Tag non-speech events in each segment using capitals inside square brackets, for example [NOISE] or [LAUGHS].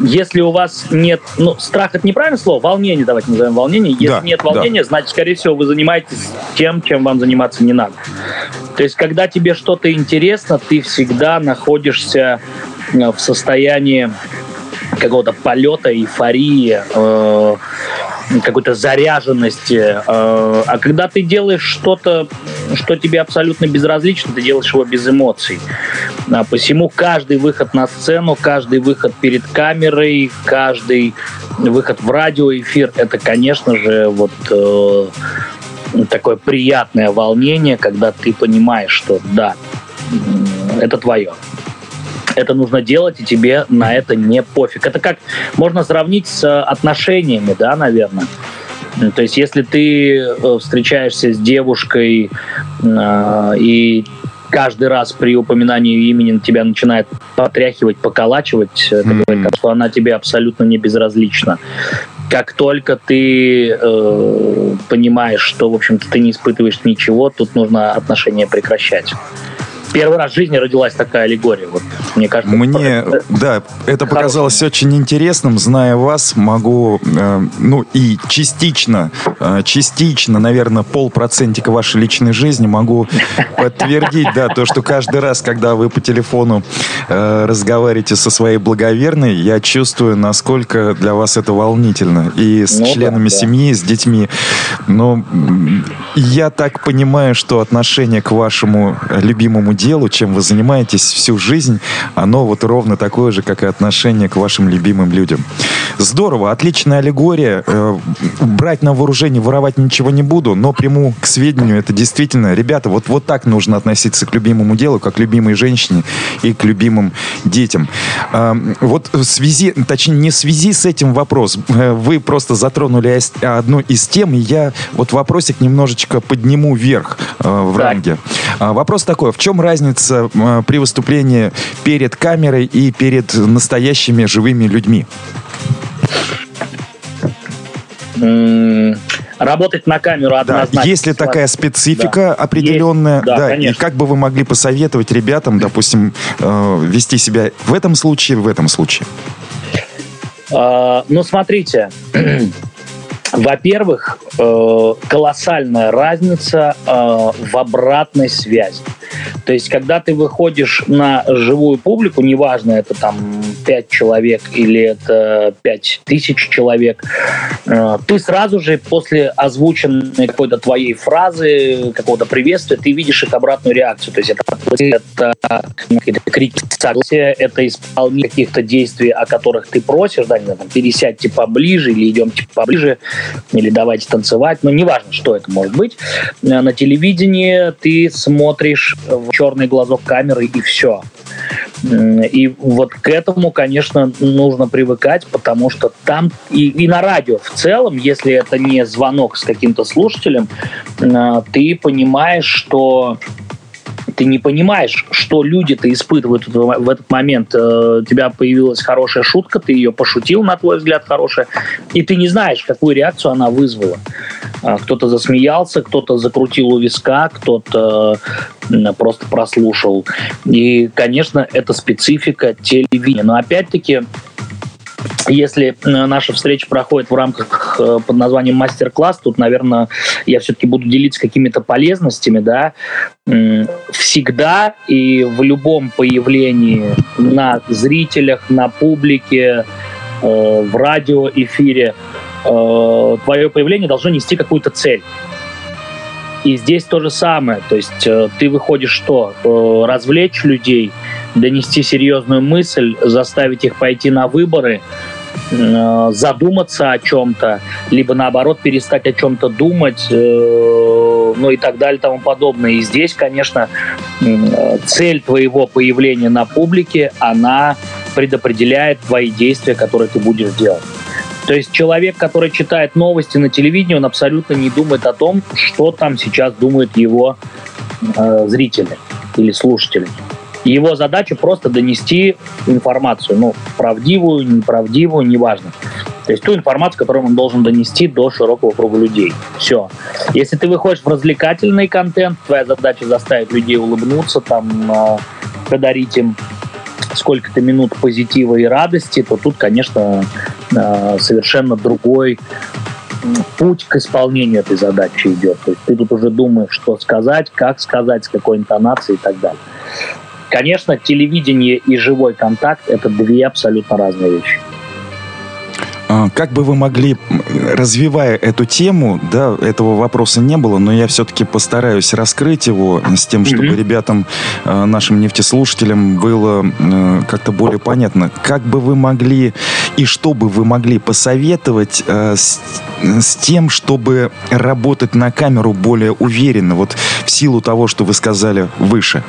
если у вас нет, ну, страх это неправильное слово, волнение, давайте назовем волнение. Если Да, нет волнения, значит, скорее всего, вы занимаетесь тем, чем вам заниматься не надо. То есть, когда тебе что-то интересно, ты всегда находишься э, в состоянии какого-то полета, эйфории, э, какой-то заряженности. э, а когда ты делаешь что-то, что тебе абсолютно безразлично, ты делаешь его без эмоций. А посему каждый выход на сцену, каждый выход перед камерой, каждый выход в радиоэфир, это, конечно же, вот э, такое приятное волнение, когда ты понимаешь, что да, это твое. Это нужно делать, и тебе на это не пофиг. Это как можно сравнить с э, отношениями, да, наверное. М, То есть, если ты э, встречаешься с девушкой э, и каждый раз при упоминании ее имени тебя начинает потряхивать, поколачивать, это Мгм. говорит, что она тебе абсолютно не безразлична. Как только ты э, понимаешь, что, в общем-то, ты не испытываешь ничего, тут нужно отношения прекращать. Первый раз в жизни родилась такая аллегория. Вот, мне кажется, Мне, это- да, это показалось очень интересным. Зная вас, могу, э, ну и частично, э, частично, наверное, полпроцентика вашей личной жизни могу [LAUGHS] подтвердить, да, то, что каждый раз, когда вы по телефону э, разговариваете со своей благоверной, я чувствую, насколько для вас это волнительно. И с Ну членами да. семьи, с детьми. Но я так понимаю, что отношение к вашему любимому делу, чем вы занимаетесь всю жизнь, оно вот ровно такое же, как и отношение к вашим любимым людям. Здорово, отличная аллегория. Э, Брать на вооружение, воровать ничего не буду, но приму к сведению, это действительно, ребята, вот, вот так нужно относиться к любимому делу, как к любимой женщине и к любимым детям. А, Вот в связи, точнее, не в связи с этим вопрос, э, вы просто затронули одну из тем, и я вот вопросик немножечко подниму вверх э, в ранге. А, Вопрос такой, в чем разница э, при выступлении перед камерой и перед настоящими живыми людьми? работать на камеру Да, однозначно. есть ли такая специфика Да. определенная? Есть, да, и конечно. как бы вы могли посоветовать ребятам, допустим, э, вести себя в этом случае, в этом случае? А, ну, смотрите. [CLEARS THROAT] Во-первых, э, колоссальная разница э, в обратной связи. То есть, когда ты выходишь на живую публику, неважно, это там 5 человек или это 5 тысяч человек, э, ты сразу же после озвученной какой-то твоей фразы, какого-то приветствия, ты видишь их обратную реакцию. То есть, это, это какие-то крики согласия, это исполнение каких-то действий, о которых ты просишь, да, там, пересядьте поближе или идемте поближе, или давайте танцевать, ну, неважно, что это может быть. Э, На телевидении ты смотришь в черный глазок камеры и все. И вот к этому, конечно, нужно привыкать, потому что там и, и на радио в целом, если это не звонок с каким-то слушателем, э, ты понимаешь, что ты не понимаешь, что люди-то испытывают в этот момент. Э, У тебя появилась хорошая шутка, ты ее пошутил, на твой взгляд, хорошая, и ты не знаешь, какую реакцию она вызвала. А, Кто-то засмеялся, кто-то закрутил у виска, кто-то просто прослушал. И, конечно, это специфика телевидения. Но опять-таки, если э, наша встреча проходит в рамках э, под названием мастер-класс, тут, наверное, я все-таки буду делиться какими-то полезностями, да, всегда и в любом появлении на зрителях, на публике, э, в радиоэфире твое появление должно нести какую-то цель. И здесь то же самое. То есть ты выходишь что? Развлечь людей, донести серьезную мысль, заставить их пойти на выборы, э, задуматься о чем-то, либо наоборот перестать о чем-то думать, э, ну и так далее тому подобное. И здесь, конечно, э, цель твоего появления на публике, она предопределяет твои действия, которые ты будешь делать. То есть человек, который читает новости на телевидении, он абсолютно не думает о том, что там сейчас думают его э, зрители или слушатели. Его задача просто донести информацию, ну, правдивую, неправдивую, неважно. То есть ту информацию, которую он должен донести до широкого круга людей. Все. Если ты выходишь в развлекательный контент, твоя задача заставить людей улыбнуться, там, э, подарить им сколько-то минут позитива и радости, то тут, конечно, э, совершенно другой путь к исполнению этой задачи идет. То есть ты тут уже думаешь, что сказать, как сказать, с какой интонацией и так далее. Конечно, телевидение и живой контакт – это две абсолютно разные вещи. А, как бы вы могли, развивая эту тему, да, этого вопроса не было, но я все-таки постараюсь раскрыть его с тем, чтобы mm-hmm. ребятам, а, нашим нефтеслушателям было как-то более понятно. Как бы вы могли и что бы вы могли посоветовать э, с, с тем, чтобы работать на камеру более уверенно, вот в силу того, что вы сказали выше?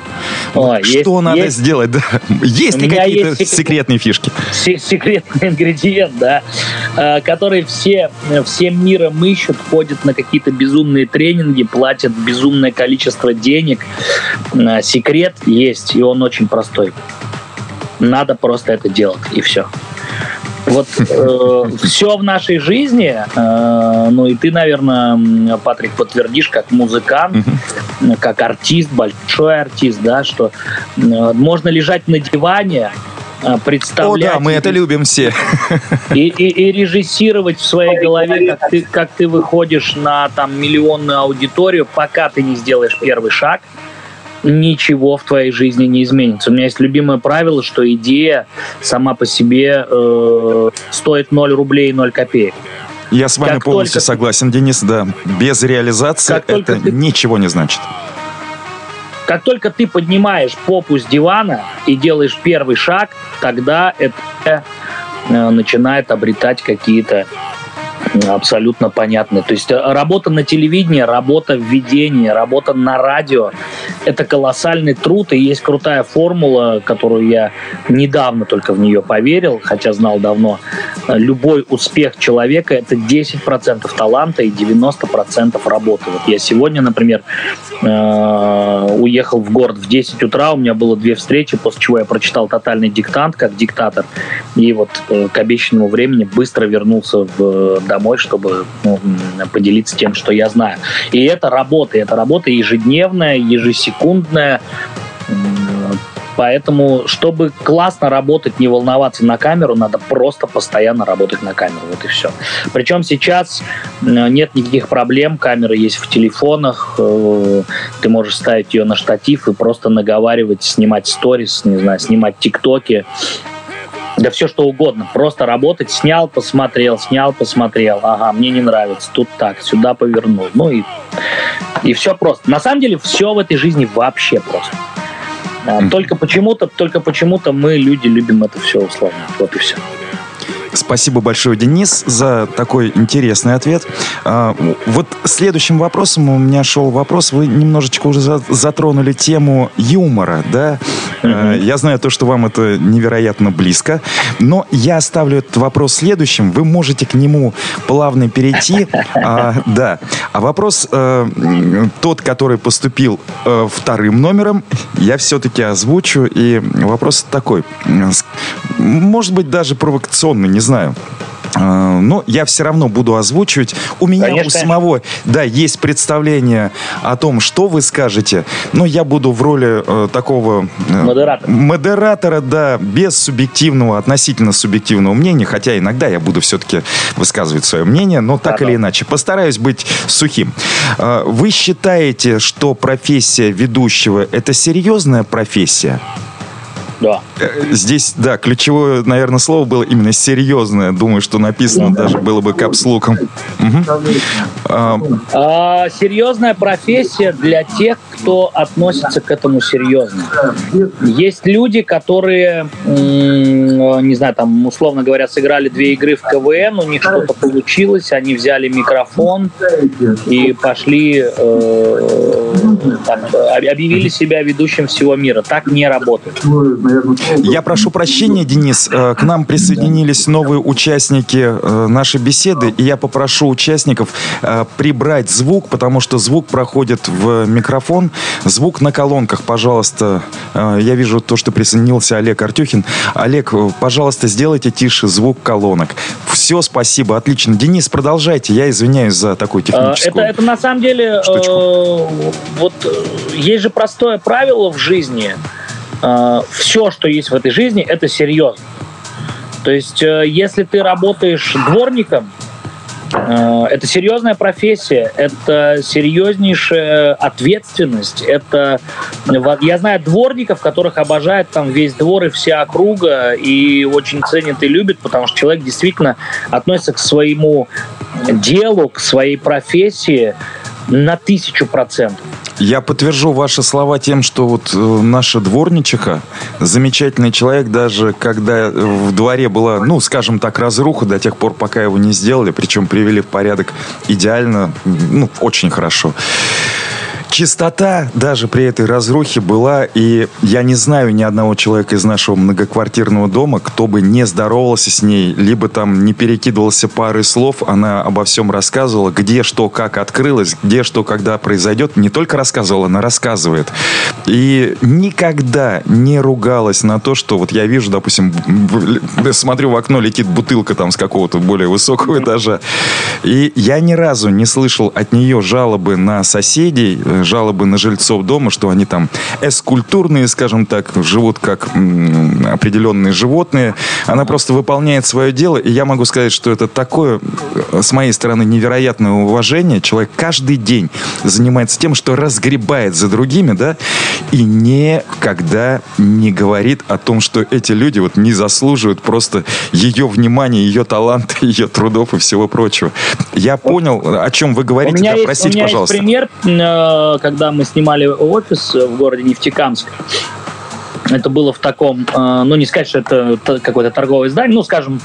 О, вот есть, что надо есть, сделать? Да? [LAUGHS] Есть ли какие-то есть секретные фишки? Секретный ингредиент, да. Э, который все, всем миром ищут, ходят на какие-то безумные тренинги, платят безумное количество денег. Э, секрет есть, и он очень простой. Надо просто это делать, и все. Вот э, [LAUGHS] все в нашей жизни, э, ну и ты, наверное, Патрик, подтвердишь, как музыкант, как артист, большой артист, да, что э, можно лежать на диване, представлять... О, да, мы это любим все. [LAUGHS] И, и, и режиссировать в своей голове, как ты, как ты выходишь на там миллионную аудиторию, пока ты не сделаешь первый шаг, ничего в твоей жизни не изменится. У меня есть любимое правило, что идея сама по себе э, стоит 0 рублей и 0 копеек. Я с вами как полностью только... согласен, Денис, да. Без реализации как это ты... ничего не значит. Как только ты поднимаешь попу с дивана и делаешь первый шаг, тогда это э, начинает обретать какие-то абсолютно понятны. То есть э, работа на телевидении, работа в ведении, работа на радио – это колоссальный труд, и есть крутая формула, которую я недавно только в нее поверил, хотя знал давно. Любой успех человека – это 10% таланта и 90% работы. Вот я сегодня, например, э, уехал в город в 10 утра, у меня было две встречи, после чего я прочитал «Тотальный диктант» как диктатор, и вот э, к обещанному времени быстро вернулся в домой, чтобы ну, поделиться тем, что я знаю. И это работа, это работа ежедневная, ежесекундная. Поэтому, чтобы классно работать, не волноваться на камеру, надо просто постоянно работать на камеру. Вот и все. Причем сейчас нет никаких проблем. Камера есть в телефонах. Э, ты можешь ставить ее на штатив и просто наговаривать, снимать сторис, не знаю, снимать тиктоки да все что угодно. Просто работать, снял, посмотрел, снял, посмотрел. Ага, мне не нравится. Тут так, сюда повернул. Ну и, и все просто. На самом деле все в этой жизни вообще просто. А, только почему-то, только почему-то мы, люди, любим это все усложнять. Вот и все. Спасибо большое, Денис, за такой интересный ответ. А, вот следующим вопросом у меня шел вопрос. Вы немножечко уже затронули тему юмора, да? Mm-hmm. Я знаю то, что вам это невероятно близко, но я оставлю этот вопрос следующим. Вы можете к нему плавно перейти. А, да. А вопрос э, тот, который поступил э, вторым номером, я все-таки озвучу. И вопрос такой. Может быть, даже провокационный, не знаю. А, но я все равно буду озвучивать. У меня конечно, у самого, да, есть представление о том, что вы скажете, но я буду в роли э, такого э, модератора. модератора, да, без субъективного, относительно субъективного мнения, хотя иногда я буду все-таки высказывать свое мнение, но так да, или да. иначе, постараюсь быть сухим. Э, вы считаете, что профессия ведущего это серьезная профессия? Да. Здесь, да, ключевое, наверное, слово было именно серьезное. Думаю, что написано даже было бы капслуком. Угу. А, а, серьезная профессия для тех, кто относится к этому серьезно. Есть люди, которые, не знаю, там, условно говоря, сыграли две игры в КВН, у них что-то получилось, они взяли микрофон и пошли, э, там, объявили себя ведущим всего мира. Так не работает наверное... Я прошу прощения, Денис. Э, к нам присоединились новые участники э, нашей беседы, и я попрошу участников э, прибрать звук, потому что звук проходит в микрофон. Звук на колонках, пожалуйста. Я вижу то, что присоединился Олег Артюхин. Олег, пожалуйста, сделайте тише звук колонок. Все, спасибо, отлично. Денис, продолжайте. Я извиняюсь за такой техническую Это, это на самом деле... Штучку. Э, вот есть же простое правило в жизни – э, все, что есть в этой жизни, это серьезно. То есть, э, если ты работаешь дворником, э, это серьезная профессия, это серьезнейшая ответственность. Это я знаю дворников, которых обожают там весь двор и вся округа и очень ценят и любят, потому что человек действительно относится к своему делу, к своей профессии на тысячу процентов. Я подтвержу ваши слова тем, что вот э, наша дворничиха, замечательный человек, даже когда в дворе была, ну, скажем так, разруха до тех пор, пока его не сделали, причем привели в порядок идеально, ну, очень хорошо. Чистота даже при этой разрухе была, и я не знаю ни одного человека из нашего многоквартирного дома, кто бы не здоровался с ней, либо там не перекидывался парой слов, она обо всем рассказывала, где что, как открылось, где что, когда произойдет. Не только рассказывала, она рассказывает. И никогда не ругалась на то, что вот я вижу, допустим, смотрю в окно, летит бутылка там с какого-то более высокого этажа. И я ни разу не слышал от нее жалобы на соседей, э, жалобы на жильцов дома, что они там эскультурные, скажем так, живут как определенные животные. Она просто выполняет свое дело, и я могу сказать, что это такое, э, с моей стороны, невероятное уважение. Человек каждый день занимается тем, что разгребает за другими, да, и никогда не говорит о том, что эти люди вот не заслуживают просто ее внимания, ее таланта, [LAUGHS] ее трудов и всего прочего. Я понял, о чем вы говорите. Да, есть, меня пожалуйста. Пример э, когда мы снимали офис в городе Нефтекамск, это было в таком, э, ну не сказать, что это какое-то торговое здание, ну скажем,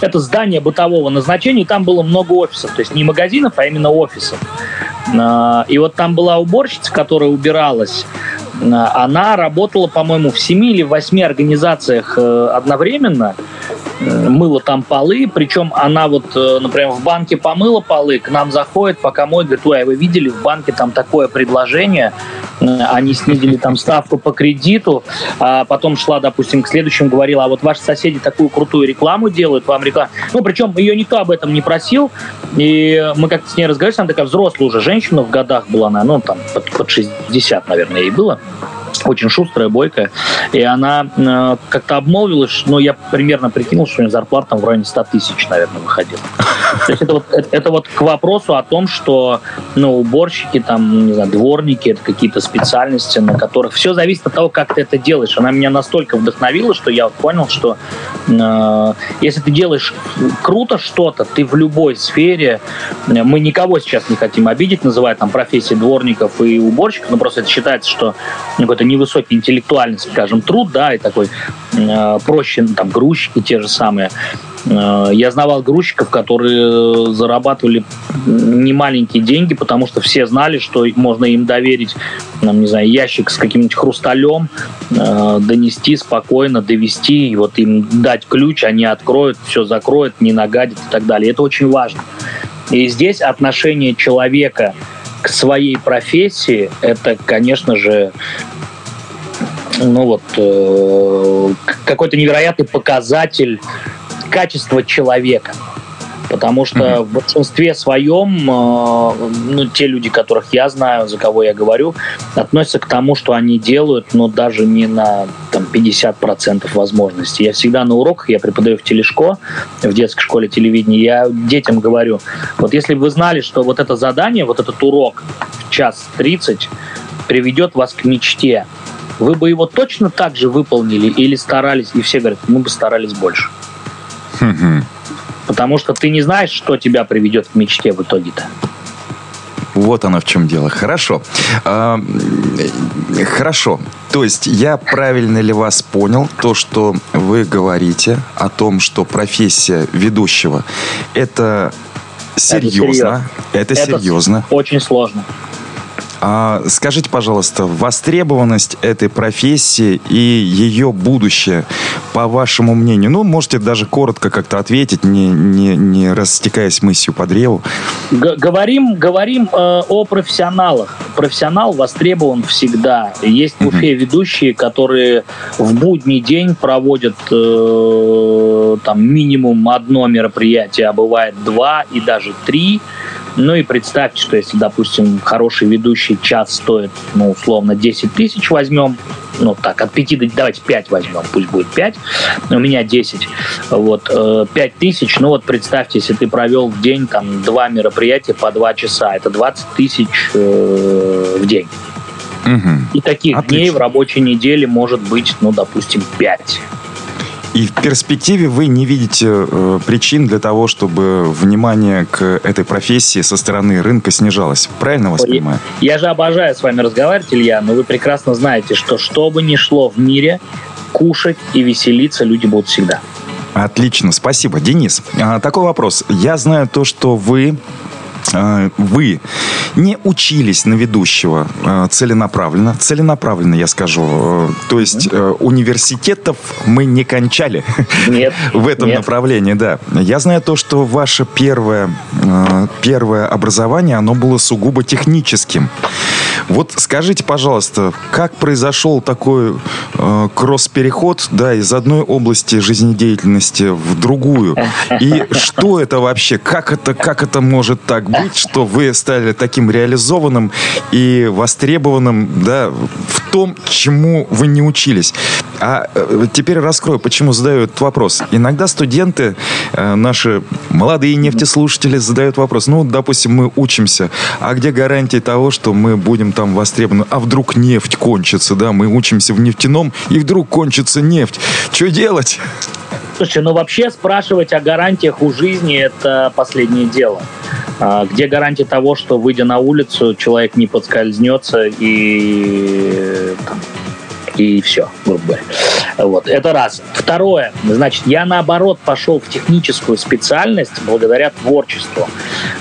это здание бытового назначения, и там было много офисов, то есть не магазинов, а именно офисов. Э, и вот там была уборщица, которая убиралась, э, она работала, по-моему, в семи или восьми организациях одновременно, мыла там полы, причем она вот, э, например, в банке помыла полы, к нам заходит, пока моет, говорит, ой, а вы видели, в банке там такое предложение, э, они снизили там ставку по кредиту, а потом шла, допустим, к следующему, говорила, а вот ваши соседи такую крутую рекламу делают, вам реклама. Ну, причем ее никто об этом не просил, и мы как-то с ней разговаривали, она такая взрослая уже женщина в годах была, она, ну, там, под, под 60, наверное, ей было очень шустрая, бойкая. И она э, как-то обмолвилась, ну, я примерно прикинул, что у нее зарплата там в районе 100 тысяч, наверное, выходила. То есть это вот, это, это вот к вопросу о том, что, ну, уборщики, там, не знаю, дворники, это какие-то специальности, на которых все зависит от того, как ты это делаешь. Она меня настолько вдохновила, что я вот понял, что э, если ты делаешь круто что-то, ты в любой сфере, мы никого сейчас не хотим обидеть, называя там профессии дворников и уборщиков, но просто это считается, что какой-то невысокий интеллектуальный, скажем, труд, да, и такой э, проще, там, грузчики те же самые. Э, я знавал грузчиков, которые зарабатывали немаленькие деньги, потому что все знали, что можно им доверить, нам, не знаю, ящик с каким-нибудь хрусталем, э, донести спокойно, довести, и вот им дать ключ, они откроют, все закроют, не нагадят и так далее. Это очень важно. И здесь отношение человека к своей профессии, это, конечно же, ну вот, э, какой-то невероятный показатель качества человека. Потому что mm-hmm. в большинстве своем, э, ну, те люди, которых я знаю, за кого я говорю, относятся к тому, что они делают, но даже не на там, 50% возможностей. Я всегда на уроках, я преподаю в телешко, в детской школе телевидения, я детям говорю, вот если бы вы знали, что вот это задание, вот этот урок в час 30 приведет вас к мечте, вы бы его точно так же выполнили или старались? И все говорят, мы бы старались больше. Потому что ты не знаешь, что тебя приведет к мечте в итоге-то. Вот оно в чем дело. Хорошо. А, хорошо. То есть я правильно ли вас понял, то, что вы говорите о том, что профессия ведущего это серьезно. Это, серьезно. это серьезно. Очень сложно. А, скажите, пожалуйста, востребованность этой профессии и ее будущее, по вашему мнению, ну, можете даже коротко как-то ответить, не, не, не растекаясь мыслью по древу. Г говорим говорим э, о профессионалах. Профессионал востребован всегда. Есть в Уфе ведущие, которые в будний день проводят э, там минимум одно мероприятие, а бывает два и даже три. Ну и представьте, что если, допустим, хороший ведущий час стоит, ну, условно, 10 тысяч возьмем, ну так, от 5 до, давайте 5 возьмем, пусть будет 5, у меня 10, вот, 5 тысяч, ну вот представьте, если ты провел в день там два мероприятия по 2 часа, это 20 тысяч э, в день. Угу. И таких Отлично. дней в рабочей неделе может быть, ну, допустим, 5. И в перспективе вы не видите э, причин для того, чтобы внимание к этой профессии со стороны рынка снижалось. Правильно вас понимаю? Я же обожаю с вами разговаривать, Илья, но вы прекрасно знаете, что что бы ни шло в мире, кушать и веселиться люди будут всегда. Отлично, спасибо. Денис, а, такой вопрос. Я знаю то, что вы вы не учились на ведущего а, целенаправленно, целенаправленно я скажу, э, то есть университетов мы не кончали [LAUGHS] нет, в этом нет. направлении, да. Я знаю то, что ваше первое, э, первое образование, оно было сугубо техническим. Вот скажите, пожалуйста, как произошел такой э, кросс-переход да, из одной области жизнедеятельности в другую? И что это вообще? Как это, как это может так быть, что вы стали таким реализованным и востребованным да, в том, чему вы не учились? А э, теперь раскрою, почему задаю этот вопрос. Иногда студенты, э, наши молодые нефтеслушатели задают вопрос. Ну, допустим, мы учимся, а где гарантии того, что мы будем там востребованы? А вдруг нефть кончится, да? Мы учимся в нефтяном, и вдруг кончится нефть. Что делать? Слушайте, ну вообще спрашивать о гарантиях у жизни – это последнее дело. А где гарантия того, что, выйдя на улицу, человек не подскользнется и там, и все, грубо говоря. Вот, это раз. Второе, значит, я наоборот пошел в техническую специальность благодаря творчеству.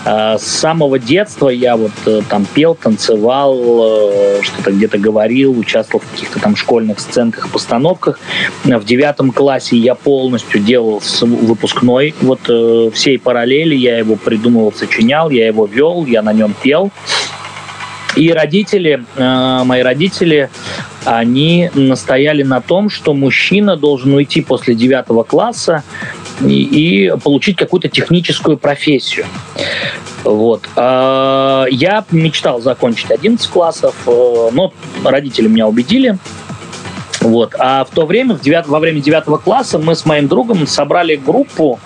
А, с самого детства я вот э, там пел, танцевал, э, что-то где-то говорил, участвовал в каких-то там школьных сценках, постановках. В девятом классе я полностью делал выпускной вот э, всей параллели, я его придумывал, сочинял, я его вел, я на нем пел. И родители, э, мои родители, они настояли на том, что мужчина должен уйти после девятого класса и, и получить какую-то техническую профессию. Вот. А, я мечтал закончить 11 классов, э, но родители меня убедили. Вот. А в то время, в девят, во время девятого класса, мы с моим другом собрали группу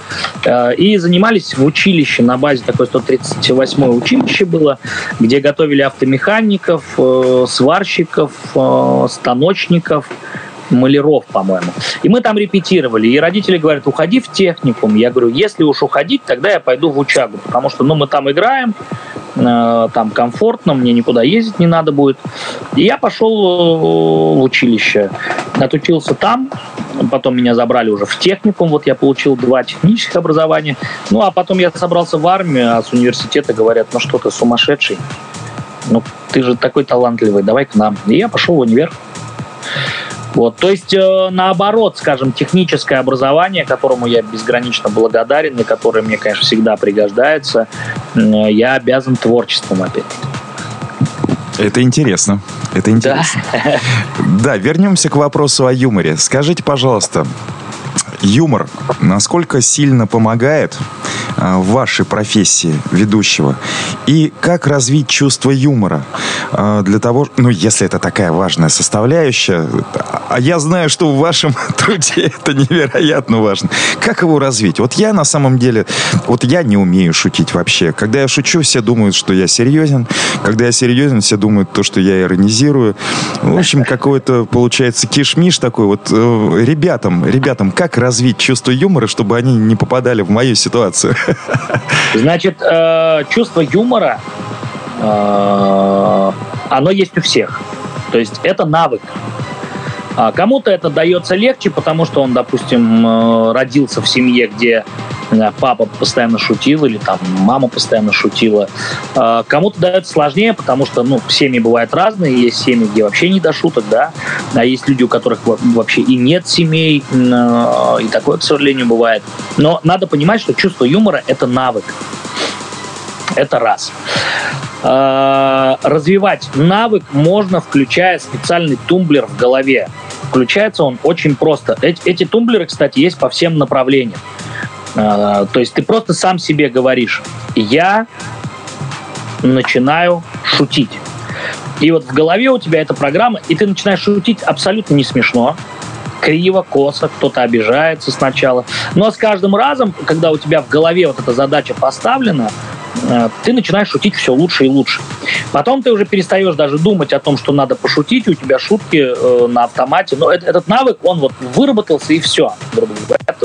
э, и занимались в училище на базе такое 138 училище было, где готовили автомехаников, э, сварщиков, э, станочников, маляров, по-моему. И мы там репетировали. И родители говорят, уходи в техникум. Я говорю, если уж уходить, тогда я пойду в учагу. Потому что ну, мы там играем, там комфортно, мне никуда ездить не надо будет. И я пошел э, в училище. Отучился там. Потом меня забрали уже в техникум. Вот я получил два технических образования. Ну, а потом я собрался в армию, а с университета говорят, ну что ты сумасшедший? Ну, ты же такой талантливый, давай к нам. И я пошел в универ. Вот, то есть, э, наоборот, скажем, техническое образование, которому я безгранично благодарен и которое мне, конечно, всегда пригождается, э, я обязан творчеством опять. Это интересно. Это интересно. Да. [LAUGHS] да, вернемся к вопросу о юморе. Скажите, пожалуйста, юмор насколько сильно помогает а, в вашей профессии ведущего? И как развить чувство юмора а, для того, ну, если это такая важная составляющая, а я знаю, что в вашем [LAUGHS] труде это невероятно важно. Как его развить? Вот я на самом деле, вот я не умею шутить вообще. Когда я шучу, все думают, что я серьезен. Когда я серьезен, все думают то, что я иронизирую. В общем, какой-то получается кишмиш такой. Вот э, ребятам, ребятам, как развить чувство юмора, чтобы они не попадали в мою ситуацию? [LAUGHS] Значит, э, чувство юмора, э, оно есть у всех. То есть это навык. А кому-то это дается легче, потому что он, допустим, э, родился в семье, где папа постоянно шутил или там мама постоянно шутила. А кому-то дается сложнее, потому что ну, семьи бывают разные. Есть семьи, где вообще не до шуток, да. А есть люди, у которых вообще и нет семей. Э, и такое, к сожалению, бывает. Но надо понимать, что чувство юмора – это навык. Это раз. А, развивать навык можно, включая специальный тумблер в голове. Включается он очень просто. Эти, эти тумблеры, кстати, есть по всем направлениям. А, то есть ты просто сам себе говоришь, я начинаю шутить. И вот в голове у тебя эта программа, и ты начинаешь шутить абсолютно не смешно, криво, косо, кто-то обижается сначала. Но с каждым разом, когда у тебя в голове вот эта задача поставлена, ты начинаешь шутить все лучше и лучше. Потом ты уже перестаешь даже думать о том, что надо пошутить, у тебя шутки э, на автомате. Но это, этот навык, он вот выработался и все.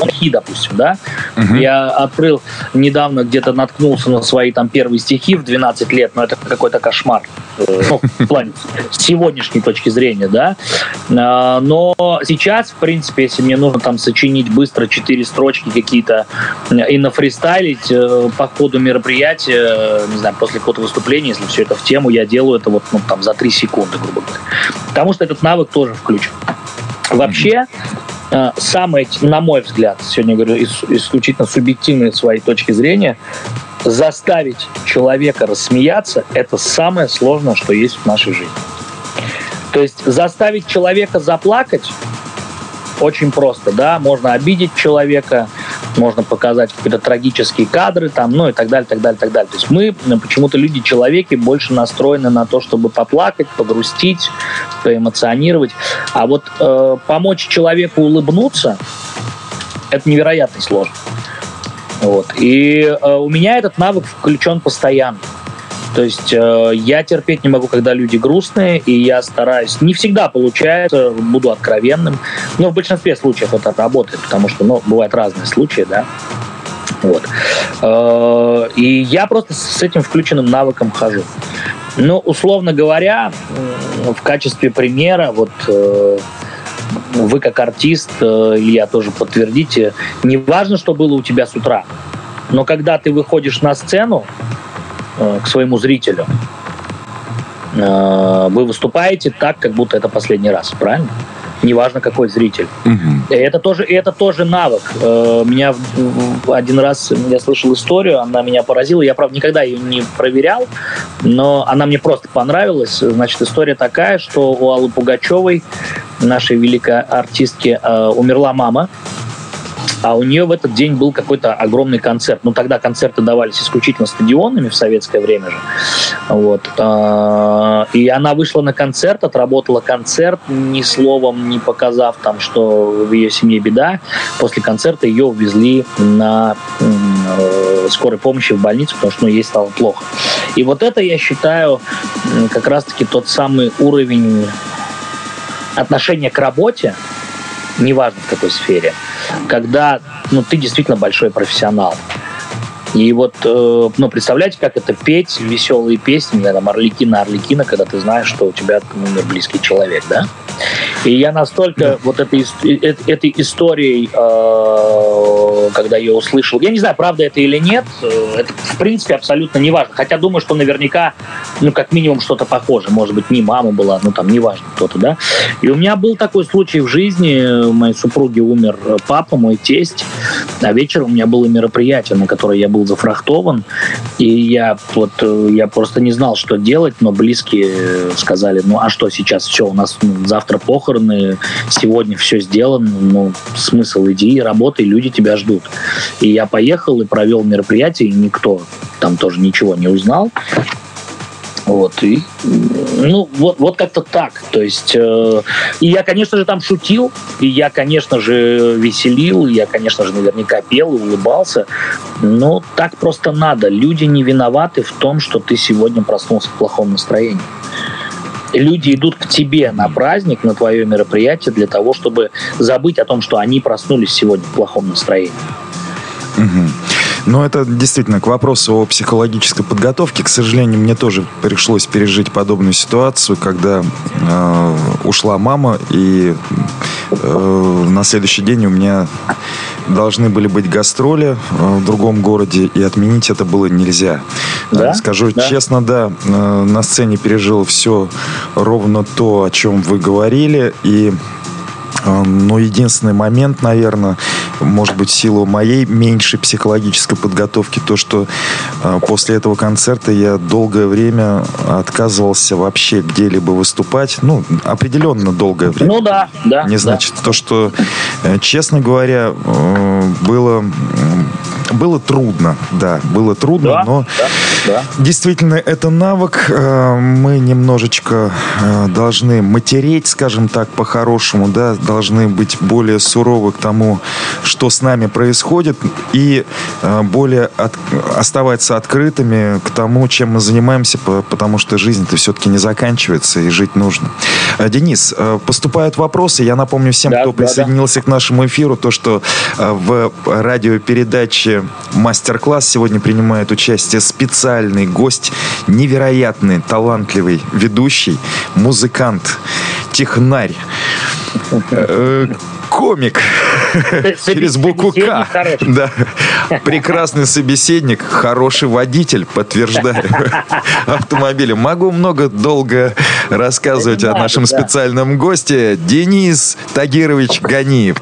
Он хи, допустим, да. Угу. Я открыл недавно, где-то наткнулся на свои там первые стихи в 12 лет, но это какой-то кошмар. Э, ну, в плане сегодняшней точки зрения, да. Э, но сейчас, в принципе, если мне нужно там сочинить быстро четыре строчки какие-то и нафристайлить по ходу мероприятия, не знаю, после какого-то выступления, если все это в тему, я делаю это вот ну, там за три секунды, грубо говоря. Потому что этот навык тоже включен. Вообще, э, самое, на мой взгляд, сегодня говорю исключительно субъективные своей точки зрения, заставить человека рассмеяться – это самое сложное, что есть в нашей жизни. То есть заставить человека заплакать очень просто, да, можно обидеть человека, можно показать какие-то трагические кадры, там, ну и так далее, так далее, так далее. То есть мы, почему-то люди, человеки, больше настроены на то, чтобы поплакать, погрустить, поэмоционировать. А вот э, помочь человеку улыбнуться, это невероятно сложно. Вот. И э, у меня этот навык включен постоянно. То есть э, я терпеть не могу, когда люди грустные, и я стараюсь. Не всегда получается, буду откровенным, но в большинстве случаев это работает, потому что, ну, бывают разные случаи, да. Вот. Э, и я просто с этим включенным навыком хожу. Ну, условно говоря, в качестве примера, вот э, вы как артист, э, Илья, тоже подтвердите, не важно, что было у тебя с утра, но когда ты выходишь на сцену, Э, к своему зрителю. Э, вы выступаете так, как будто это последний раз, правильно? Неважно, какой зритель. Угу. Это тоже, это тоже навык. Э, меня один раз я слышал историю, она меня поразила. Я, правда, никогда ее не проверял, но она мне просто понравилась. Значит, история такая, что у Аллы Пугачевой, нашей великой артистки, умерла мама а у нее в этот день был какой-то огромный концерт. Ну, тогда концерты давались исключительно стадионами в советское время же. Вот. А, и она вышла на концерт, отработала концерт, ни словом не показав там, что в ее семье беда. После концерта ее увезли на э, скорой помощи в больницу, потому что ну, ей стало плохо. И вот это, я считаю, как раз-таки тот самый уровень отношения к работе, неважно в какой сфере, когда ну, ты действительно большой профессионал. И вот, э, ну, представляете, как это петь веселые песни, там, Орликина, Орликина, когда ты знаешь, что у тебя умер близкий человек, да? И я настолько да. вот этой, э, этой историей, э, когда я услышал, я не знаю, правда это или нет, э, это в принципе абсолютно не важно. Хотя думаю, что наверняка, ну, как минимум что-то похоже. Может быть, не мама была, ну, там, неважно кто-то, да. И у меня был такой случай в жизни. У моей супруги умер папа, мой тесть. А вечером у меня было мероприятие, на которое я был зафрахтован. И я вот, я просто не знал, что делать, но близкие сказали, ну, а что сейчас? Все, у нас ну, завтра похороны, сегодня все сделано, ну, смысл, иди, работай, люди тебя ждут. И я поехал и провел мероприятие, и никто там тоже ничего не узнал. Вот, и, ну, вот, вот как-то так. То есть, э, и я, конечно же, там шутил, и я, конечно же, веселил, я, конечно же, наверняка пел и улыбался. Но так просто надо. Люди не виноваты в том, что ты сегодня проснулся в плохом настроении люди идут к тебе на праздник, на твое мероприятие для того, чтобы забыть о том, что они проснулись сегодня в плохом настроении. Угу. Ну, это действительно к вопросу о психологической подготовке. К сожалению, мне тоже пришлось пережить подобную ситуацию, когда э, ушла мама, и э, на следующий день у меня должны были быть гастроли э, в другом городе, и отменить это было нельзя. Да? Скажу да. честно, да, э, на сцене пережил все ровно то, о чем вы говорили, и э, но единственный момент, наверное, может быть, в силу моей меньшей психологической подготовки, то, что э, после этого концерта я долгое время отказывался вообще где-либо выступать. Ну, определенно долгое время. Ну да, да. Не значит да. то, что, э, честно говоря, э, было было трудно, да, было трудно, да, но да, да. действительно это навык. Э, мы немножечко должны матереть, скажем так, по-хорошему, да, должны быть более суровы к тому, что с нами происходит, и э, более от, оставаться открытыми к тому, чем мы занимаемся, потому что жизнь-то все-таки не заканчивается, и жить нужно. Денис, поступают вопросы. Я напомню всем, да, кто да, присоединился да. к нашему эфиру, то, что в радиопередаче «Мастер-класс» сегодня принимает участие специальный гость, невероятный, талантливый ведущий, музыкант, технарь, э, комик через букву К. Да. Прекрасный собеседник, хороший водитель, подтверждаю, [LAUGHS] автомобиля. Могу много долго рассказывать о нашем специальном госте Денис Тагирович Ганиев.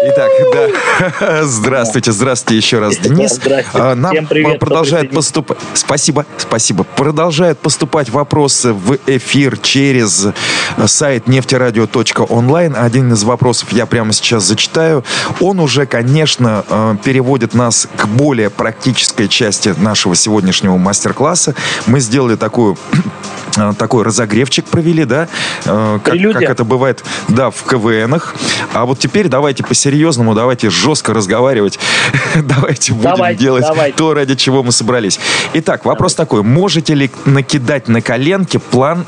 Итак, да. [LAUGHS] Здравствуйте, здравствуйте еще раз, Денис. Здравствуйте. А, нам Всем привет, продолжает поступать... Спасибо, спасибо. Продолжают поступать вопросы в эфир через сайт нефтерадио.онлайн. Один из вопросов я прямо сейчас зачитаю. Он уже, конечно, э, переводит нас к более практической части нашего сегодняшнего мастер-класса. Мы сделали такую такой разогревчик провели, да, э, как, как это бывает, да, в КВНах. А вот теперь давайте по-серьезному, давайте жестко разговаривать, [LAUGHS] давайте будем давайте, делать давайте. то, ради чего мы собрались. Итак, вопрос давайте. такой. Можете ли накидать на коленке план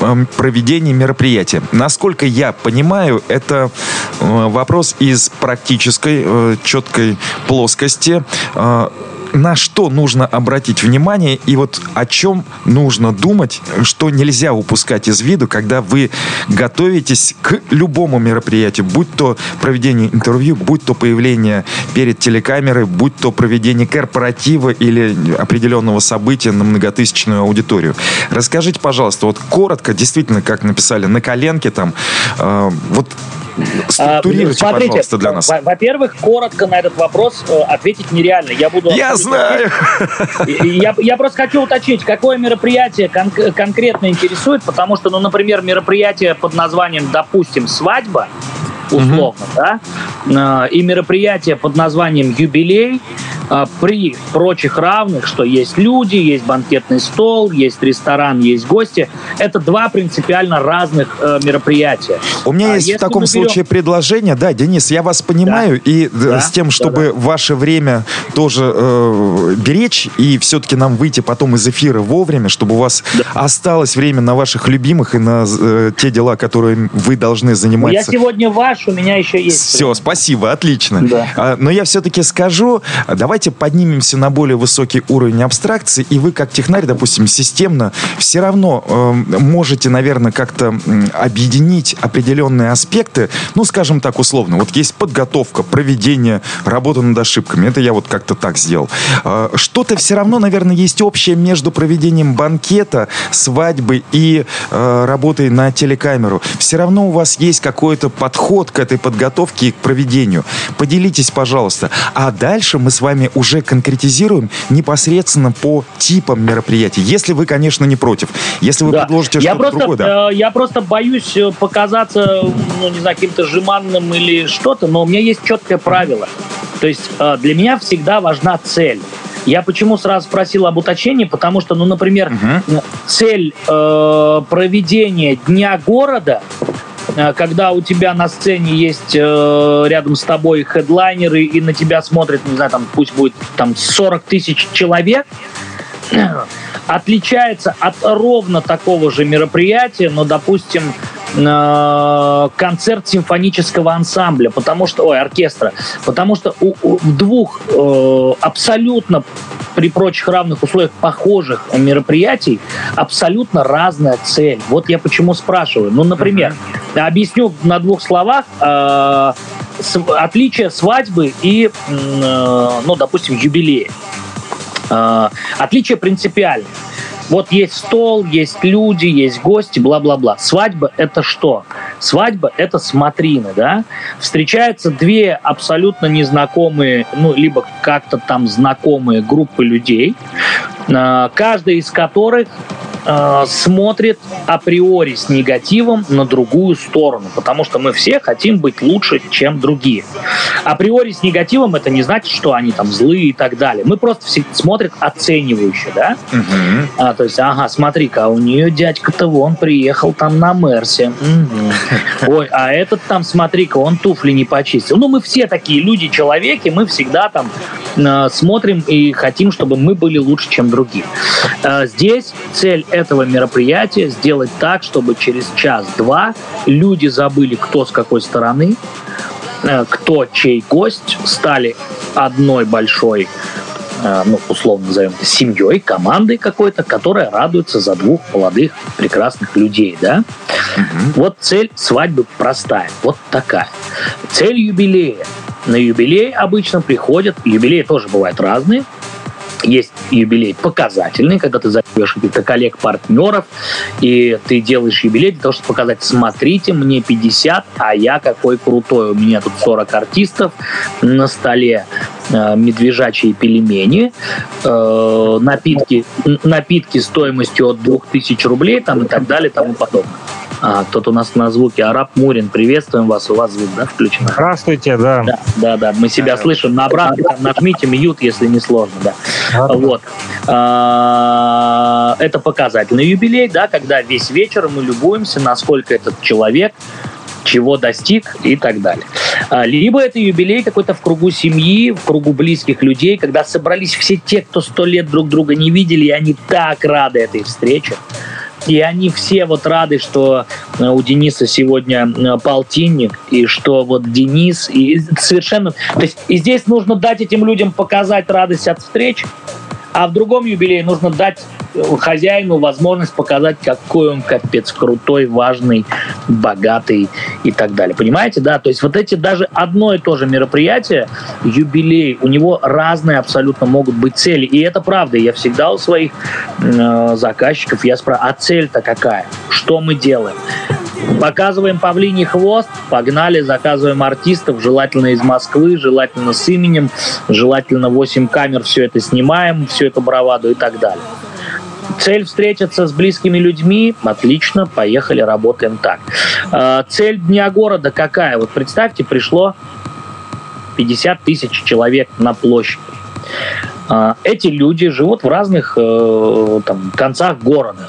э, проведения мероприятия? Насколько я понимаю, это вопрос из практической, четкой плоскости на что нужно обратить внимание и вот о чем нужно думать, что нельзя упускать из виду, когда вы готовитесь к любому мероприятию, будь то проведение интервью, будь то появление перед телекамерой, будь то проведение корпоратива или определенного события на многотысячную аудиторию. Расскажите, пожалуйста, вот коротко, действительно, как написали на коленке там, э, вот Структурируйте, Смотрите, пожалуйста, для нас. Во-первых, коротко на этот вопрос э, ответить нереально. Я буду... Я знаю! Я, я просто хочу уточнить, какое мероприятие кон- конкретно интересует, потому что, ну, например, мероприятие под названием, допустим, «Свадьба», условно, mm-hmm. да, э, и мероприятие под названием «Юбилей», при прочих равных, что есть люди, есть банкетный стол, есть ресторан, есть гости. Это два принципиально разных э, мероприятия. У меня а есть в таком берем... случае предложение. Да, Денис, я вас понимаю. Да. И э, да, с тем, чтобы да, да. ваше время тоже э, беречь и все-таки нам выйти потом из эфира вовремя, чтобы у вас да. осталось время на ваших любимых и на э, те дела, которые вы должны заниматься. Я сегодня ваш, у меня еще есть. Все, время. спасибо, отлично. Да. А, но я все-таки скажу, давайте давайте поднимемся на более высокий уровень абстракции, и вы, как технарь, допустим, системно, все равно э, можете, наверное, как-то объединить определенные аспекты, ну, скажем так, условно. Вот есть подготовка, проведение, работа над ошибками. Это я вот как-то так сделал. Э, что-то все равно, наверное, есть общее между проведением банкета, свадьбы и э, работой на телекамеру. Все равно у вас есть какой-то подход к этой подготовке и к проведению. Поделитесь, пожалуйста. А дальше мы с вами уже конкретизируем непосредственно по типам мероприятий. Если вы, конечно, не против. Если вы да. предложите что-то другое, да. Э, я просто боюсь э, показаться, ну, не знаю, каким-то жеманным или что-то, но у меня есть четкое правило. То есть э, для меня всегда важна цель. Я почему сразу спросил об уточнении, потому что, ну, например, угу. цель э, проведения Дня города когда у тебя на сцене есть э, рядом с тобой хедлайнеры, и на тебя смотрят, не знаю, там пусть будет там 40 тысяч человек, [CLEARS THROAT] отличается от ровно такого же мероприятия, но, допустим, э, концерт симфонического ансамбля, потому что, ой, оркестра, потому что у, у двух э, абсолютно при прочих равных условиях похожих мероприятий абсолютно разная цель. Вот я почему спрашиваю. Ну, например, uh-huh. объясню на двух словах э, отличие свадьбы и, э, ну, допустим, юбилея. Э, отличие принципиальное. Вот есть стол, есть люди, есть гости, бла-бла-бла. Свадьба — это что? Свадьба — это смотрины, да? Встречаются две абсолютно незнакомые, ну, либо как-то там знакомые группы людей, э, каждая из которых э, смотрит априори с негативом на другую сторону, потому что мы все хотим быть лучше, чем другие. Априори с негативом это не значит, что они там злые и так далее. Мы просто все смотрят оценивающе, да? Угу. А, то есть, ага, смотри-ка, у нее дядька-то вон приехал там на Мерсе. Угу. [LAUGHS] Ой, а этот там, смотри-ка, он туфли не почистил. Ну, мы все такие люди, человеки, мы всегда там э, смотрим и хотим, чтобы мы были лучше, чем другие. Э, здесь цель этого мероприятия сделать так, чтобы через час-два люди забыли, кто с какой стороны, э, кто чей гость, стали одной большой Э, ну, условно назовем это, семьей, командой какой-то, которая радуется за двух молодых прекрасных людей, да? Угу. Вот цель свадьбы простая, вот такая. Цель юбилея. На юбилей обычно приходят, юбилеи тоже бывают разные, есть юбилей показательный, когда ты зовешь каких-то коллег-партнеров, и ты делаешь юбилей для того, чтобы показать, смотрите, мне 50, а я какой крутой. У меня тут 40 артистов на столе, э, медвежачьи пельмени, э, напитки, напитки стоимостью от 2000 рублей там, и так далее, тому подобное. А, тот у нас на звуке Араб Мурин. Приветствуем вас. У вас звук, да, включен? Здравствуйте, да. Да, да, да. Мы себя да. слышим. На обратно там нажмите мьют, если не сложно, да. да вот. А, это показательный юбилей, да, когда весь вечер мы любуемся, насколько этот человек чего достиг и так далее. А, либо это юбилей какой-то в кругу семьи, в кругу близких людей, когда собрались все те, кто сто лет друг друга не видели, и они так рады этой встрече. И они все вот рады, что э, у Дениса сегодня э, полтинник, и что вот Денис, и совершенно... То есть и здесь нужно дать этим людям показать радость от встреч, а в другом юбилее нужно дать хозяину возможность показать, какой он капец крутой, важный, богатый и так далее. Понимаете, да? То есть вот эти даже одно и то же мероприятие, юбилей, у него разные абсолютно могут быть цели. И это правда. Я всегда у своих э, заказчиков, я спрашиваю, а цель-то какая? Что мы делаем? Показываем павлиний хвост, погнали, заказываем артистов, желательно из Москвы, желательно с именем, желательно 8 камер, все это снимаем, все это браваду и так далее. Цель встретиться с близкими людьми. Отлично, поехали, работаем так. А, цель Дня города какая? Вот представьте, пришло 50 тысяч человек на площадь. А, эти люди живут в разных э, там, концах города.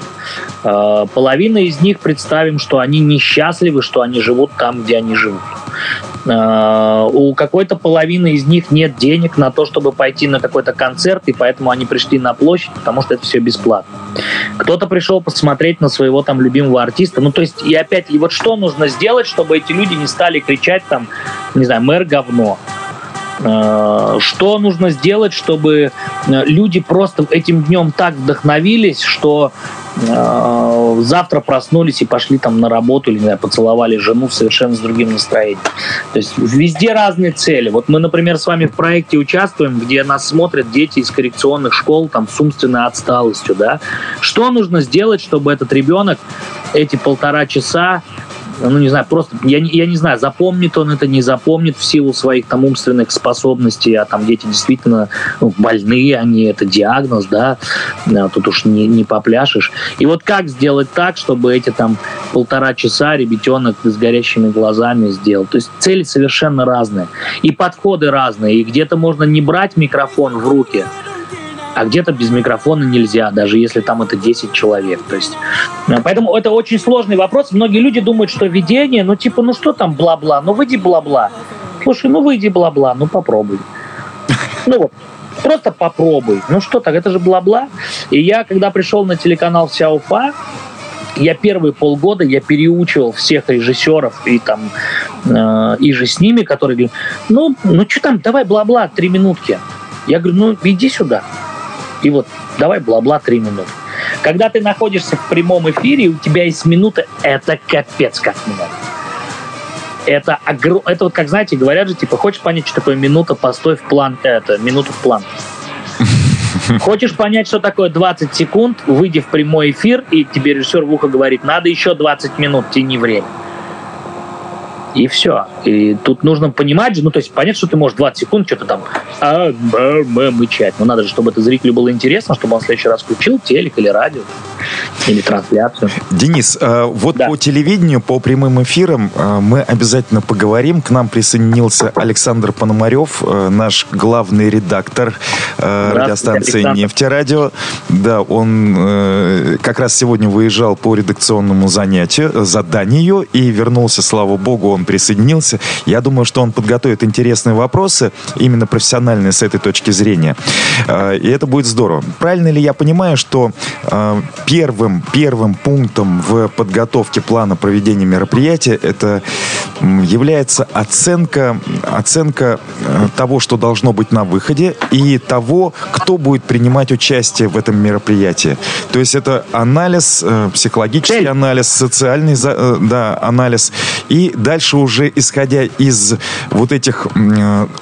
А, половина из них представим, что они несчастливы, что они живут там, где они живут. А, у какой-то половины из них нет денег на то, чтобы пойти на какой-то концерт, и поэтому они пришли на площадь, потому что это все бесплатно. Кто-то пришел посмотреть на своего там любимого артиста. Ну, то есть, и опять, и вот что нужно сделать, чтобы эти люди не стали кричать там, не знаю, мэр говно, Э, что нужно сделать, чтобы э, люди просто этим днем так вдохновились, что э, завтра проснулись и пошли там на работу или не знаю, поцеловали жену совершенно с другим настроением. То есть везде разные цели. Вот мы, например, с вами в проекте участвуем, где нас смотрят дети из коррекционных школ там с умственной отсталостью, да. Что нужно сделать, чтобы этот ребенок эти полтора часа ну, не знаю, просто, я, я не знаю, запомнит он это, не запомнит в силу своих там умственных способностей, а там дети действительно ну, больные, они, это диагноз, да, тут уж не, не попляшешь. И вот как сделать так, чтобы эти там полтора часа ребятенок с горящими глазами сделал? То есть цели совершенно разные. И подходы разные. И где-то можно не брать микрофон в руки, а где-то без микрофона нельзя, даже если там это 10 человек. То есть, э, поэтому это очень сложный вопрос. Многие люди думают, что ведение, ну типа, ну что там бла-бла, ну выйди бла-бла. Слушай, ну выйди бла-бла, ну попробуй. [LAUGHS] Ну вот, просто попробуй. Ну что так, это же бла-бла. И я, когда пришел на телеканал «Вся Уфа», я первые полгода я переучивал всех режиссеров и там э, и же с ними, которые говорят, ну, ну что там, давай бла-бла, три минутки. Я говорю, ну иди сюда. И вот давай бла-бла три минуты. Когда ты находишься в прямом эфире, у тебя есть минута, это капец как много. Это, огр... это вот как, знаете, говорят же, типа, хочешь понять, что такое минута, постой в план, это, минуту в план. [LAUGHS] Хочешь понять, что такое 20 секунд, выйди в прямой эфир, и тебе режиссер в ухо говорит, надо еще 20 минут, тяни время и все. И тут нужно понимать же, ну, то есть понятно, что ты можешь 20 секунд что-то там а, мычать, но надо же, чтобы это зрителю было интересно, чтобы он в следующий раз включил телек или радио. или трансляцию. Денис, э, вот да. по телевидению, по прямым эфирам э, мы обязательно поговорим. К нам присоединился Александр Пономарев, э, наш главный редактор радиостанции Александр. «Нефтерадио». Да, он как раз сегодня выезжал по редакционному занятию, заданию и вернулся, слава богу, он присоединился. Я думаю, что он подготовит интересные вопросы, именно профессиональные с этой точки зрения. И это будет здорово. Правильно ли я понимаю, что первым первым, первым пунктом в подготовке плана проведения мероприятия это является оценка, оценка э, того, что должно быть на выходе, и того, кто будет принимать участие в этом мероприятии. То есть это анализ, э, психологический анализ, социальный э, да, анализ. И дальше уже, исходя из вот этих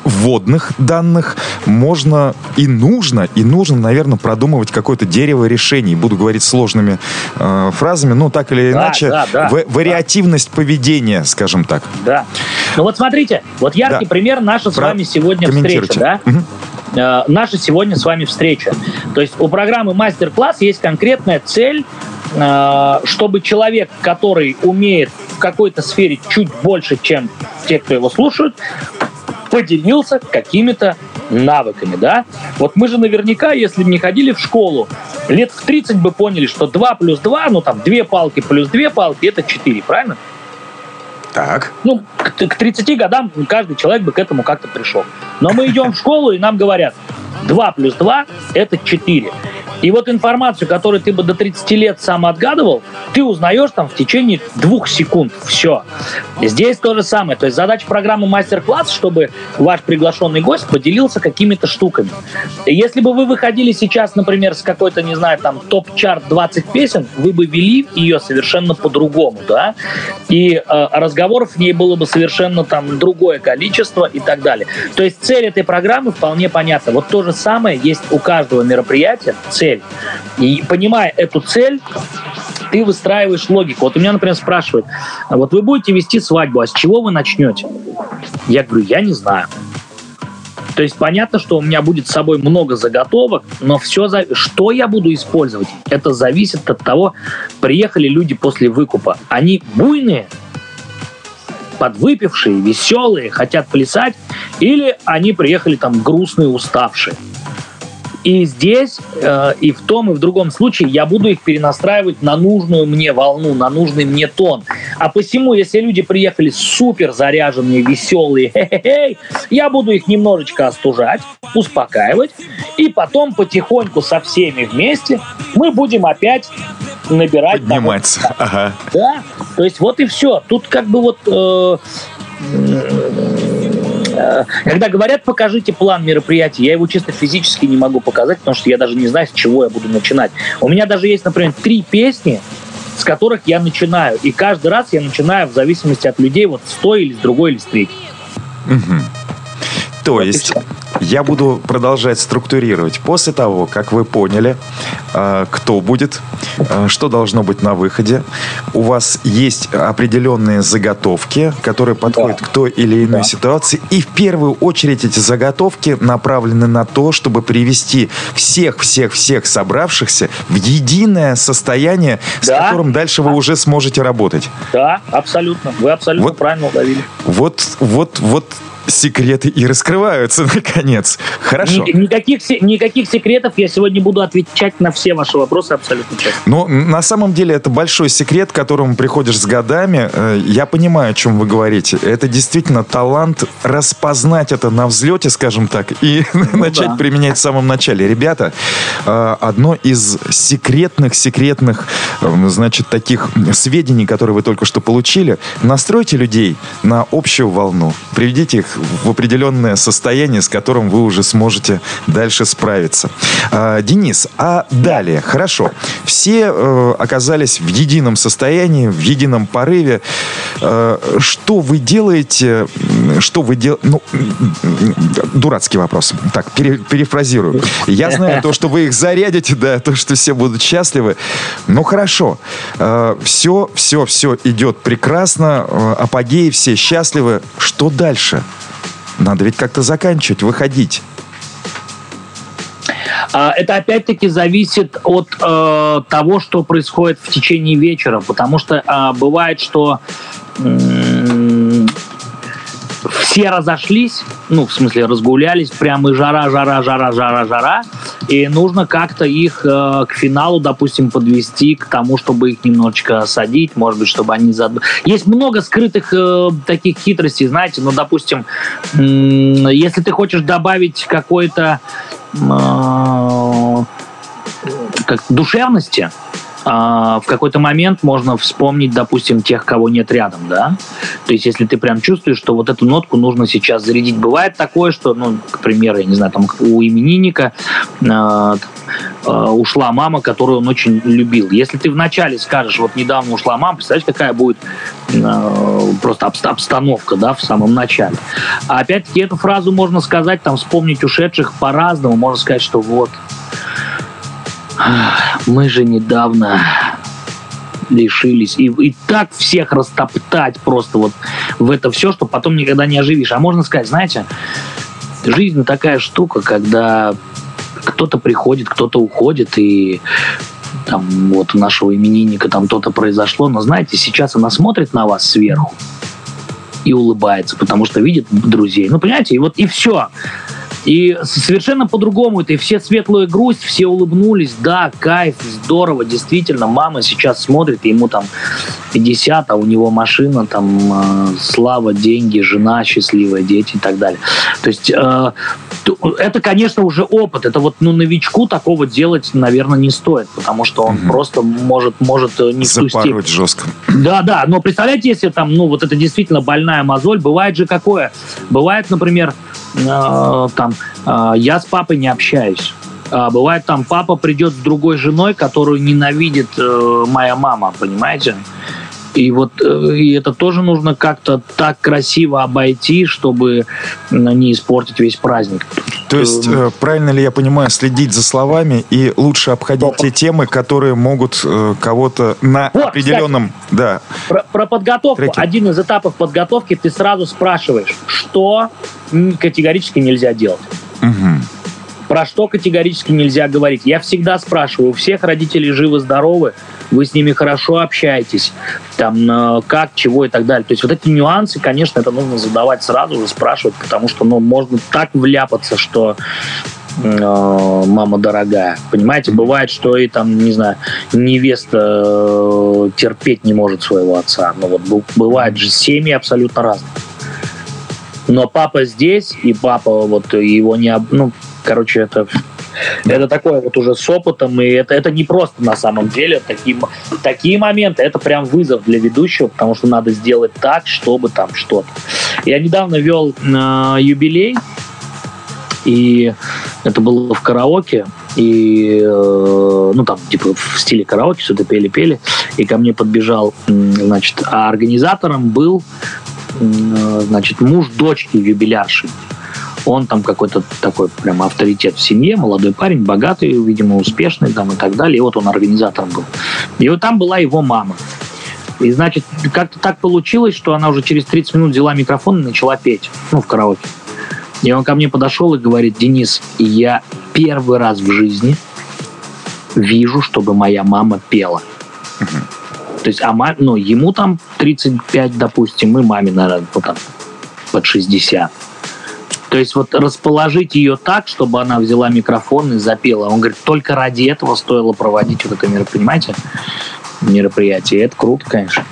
вводных данных, можно и нужно, и нужно, наверное, продумывать какое-то дерево решений. Буду говорить сложными э, фразами, ну, так или да, иначе, да, да, в, вариативность да. поведения, скажем так. Да. Ну вот смотрите, вот яркий да. пример наша с Про... вами сегодня встреча, да? Угу наша сегодня с вами встреча. То есть у программы мастер-класс есть конкретная цель, э, чтобы человек, который умеет какой-то сфере чуть больше, чем те, кто его слушают, поделился какими-то навыками, да? Вот мы же наверняка, если бы не ходили в школу, лет в 30 бы поняли, что 2 плюс 2, ну там 2 палки плюс 2 палки, это 4, правильно? Так. Ну, к, к 30 годам каждый человек бы к этому как-то пришел. Но мы идем в школу, и нам говорят, 2 плюс 2 – это 4. И вот информацию, которую ты бы до 30 лет сам отгадывал, ты узнаешь там в течение двух секунд. Все. Здесь то же самое. То есть задача программы мастер-класс, чтобы ваш приглашенный гость поделился какими-то штуками. Если бы вы выходили сейчас, например, с какой-то, не знаю, там топ-чарт 20 песен, вы бы вели ее совершенно по-другому, да? И э, разговоров в ней было бы совершенно там другое количество и так далее. То есть цель этой программы вполне понятна. Вот то же самое есть у каждого мероприятия. Цель. И понимая эту цель, ты выстраиваешь логику. Вот у меня, например, спрашивают, «А вот вы будете вести свадьбу, а с чего вы начнете? Я говорю, я не знаю. То есть понятно, что у меня будет с собой много заготовок, но все, что я буду использовать, это зависит от того, приехали люди после выкупа. Они буйные, подвыпившие, веселые, хотят плясать, или они приехали там грустные, уставшие. И здесь, э, и в том, и в другом случае я буду их перенастраивать на нужную мне волну, на нужный мне тон. А посему, если люди приехали супер заряженные, веселые, я буду их немножечко остужать, успокаивать, и потом потихоньку со всеми вместе мы будем опять набирать... Подниматься. Ага. Да, то есть вот и все. Тут как бы вот... Э, когда говорят, покажите план мероприятия, я его чисто физически не могу показать, потому что я даже не знаю, с чего я буду начинать. У меня даже есть, например, три песни, с которых я начинаю. И каждый раз я начинаю в зависимости от людей вот с той или с другой или с третьей. То есть я буду продолжать структурировать. После того, как вы поняли, а, кто будет, а, что должно быть на выходе, у вас есть определенные заготовки, которые подходят да. к той или иной да. ситуации. И в первую очередь эти заготовки направлены на то, чтобы привести всех-всех-всех собравшихся в единое состояние, да. с которым дальше вы уже сможете работать. Да, абсолютно. Вы абсолютно вот, правильно уловили. Вот, вот, вот секреты и раскрываются, [LAUGHS] наконец. Хорошо. Никаких, никаких секретов. Я сегодня буду отвечать на все ваши вопросы абсолютно честно. Ну, на самом деле, это большой секрет, к которому приходишь с годами. Э, я понимаю, о чем вы говорите. Это действительно талант распознать это на взлете, скажем так, и [LAUGHS] ну, начать да. применять в самом начале. Ребята, э, одно из секретных, секретных, э, значит, таких сведений, которые вы только что получили, настройте людей на общую волну. Приведите их в определенное состояние, с которым вы уже сможете дальше справиться. А, Денис, а далее, хорошо, все э, оказались в едином состоянии, в едином порыве. Э, что вы делаете, что вы делаете, ну, дурацкий вопрос. Так, пере, перефразирую. Я знаю то, что вы их зарядите, да, то, что все будут счастливы. Ну, хорошо. Э, все, все, все идет прекрасно, апогеи, все счастливы. Что дальше? Надо ведь как-то заканчивать, выходить. А, это опять-таки зависит от э, того, что происходит в течение вечера, потому что э, бывает, что все разошлись, ну, в смысле, разгулялись, прямо и жара, жара, жара, жара, жара, и нужно как-то их э, к финалу, допустим, подвести к тому, чтобы их немножечко садить, может быть, чтобы они... Зад... Есть много скрытых э, таких хитростей, знаете, ну, допустим, э, если ты хочешь добавить какой-то э, как душевности, в какой-то момент можно вспомнить, допустим, тех, кого нет рядом, да. То есть, если ты прям чувствуешь, что вот эту нотку нужно сейчас зарядить. Бывает такое, что, ну, к примеру, я не знаю, там у именинника э, э, ушла мама, которую он очень любил. Если ты вначале скажешь, вот недавно ушла мама, представляешь, какая будет э, просто обстановка, да, в самом начале. А опять-таки эту фразу можно сказать, там, вспомнить ушедших по-разному. Можно сказать, что вот, мы же недавно лишились. И, и так всех растоптать просто вот в это все, что потом никогда не оживишь. А можно сказать, знаете, жизнь такая штука, когда кто-то приходит, кто-то уходит, и там вот у нашего именинника там то-то произошло, но знаете, сейчас она смотрит на вас сверху и улыбается, потому что видит друзей. Ну, понимаете, и вот и все. И совершенно по-другому это. И все светлую грусть, все улыбнулись. Да, кайф, здорово, действительно. Мама сейчас смотрит, ему там 50, а у него машина, там э, слава, деньги, жена счастливая, дети и так далее. То есть э, это, конечно, уже опыт. Это вот ну, новичку такого делать, наверное, не стоит, потому что он угу. просто может, может э, не Запарывать жестко. Да, да. Но представляете, если там, ну, вот это действительно больная мозоль, бывает же какое? Бывает, например, э, там, э, я с папой не общаюсь. А бывает там папа придет с другой женой, которую ненавидит э, моя мама, понимаете? И вот э, и это тоже нужно как-то так красиво обойти, чтобы не испортить весь праздник. То есть, э, э, правильно ли я понимаю, следить за словами и лучше обходить те темы, которые могут кого-то на вот, определенном... Кстати, да. Про, про подготовку. Треке. Один из этапов подготовки ты сразу спрашиваешь, что категорически нельзя делать. Угу. Про что категорически нельзя говорить? Я всегда спрашиваю, у всех родителей живы-здоровы, вы с ними хорошо общаетесь, там, э, как, чего и так далее. То есть вот эти нюансы, конечно, это нужно задавать сразу же, спрашивать, потому что, ну, можно так вляпаться, что э, мама дорогая. Понимаете, бывает, что и там, не знаю, невеста э, терпеть не может своего отца. Ну вот бывает же семьи абсолютно разные. Но папа здесь, и папа вот его не... Ну, короче, это это такое вот уже с опытом, и это, это не просто на самом деле. Такие, такие моменты, это прям вызов для ведущего, потому что надо сделать так, чтобы там что-то. Я недавно вел э, юбилей, и это было в караоке, и, э, ну, там, типа, в стиле караоке что-то пели-пели, и ко мне подбежал, значит, а организатором был, э, значит, муж дочки юбилярши он там какой-то такой прям авторитет в семье, молодой парень, богатый, видимо, успешный там и так далее. И вот он организатором был. И вот там была его мама. И, значит, как-то так получилось, что она уже через 30 минут взяла микрофон и начала петь, ну, в караоке. И он ко мне подошел и говорит, Денис, я первый раз в жизни вижу, чтобы моя мама пела. То есть, а маме, ну, ему там 35, допустим, и маме, наверное, вот там, под 60. То есть вот расположить ее так, чтобы она взяла микрофон и запела. Он говорит, только ради этого стоило проводить вот это мероприятие. Понимаете? мероприятие. Это круто, конечно.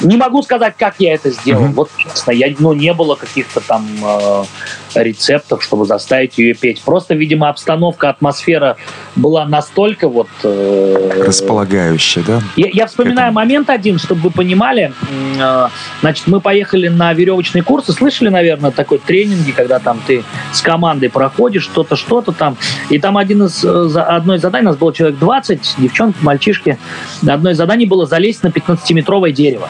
Не могу сказать, как я это сделал. Mm-hmm. Вот честно, я, ну, не было каких-то там э, рецептов, чтобы заставить ее петь. Просто, видимо, обстановка, атмосфера была настолько вот... Э, Располагающая, да? Я, я вспоминаю момент один, чтобы вы понимали. Э, значит, мы поехали на веревочные курсы. Слышали, наверное, такой тренинги, когда там ты с командой проходишь что-то, что-то там. И там один из, э, одно из заданий, у нас было человек 20, девчонки, мальчишки. Одно из заданий было залезть на 15-метровое дерево.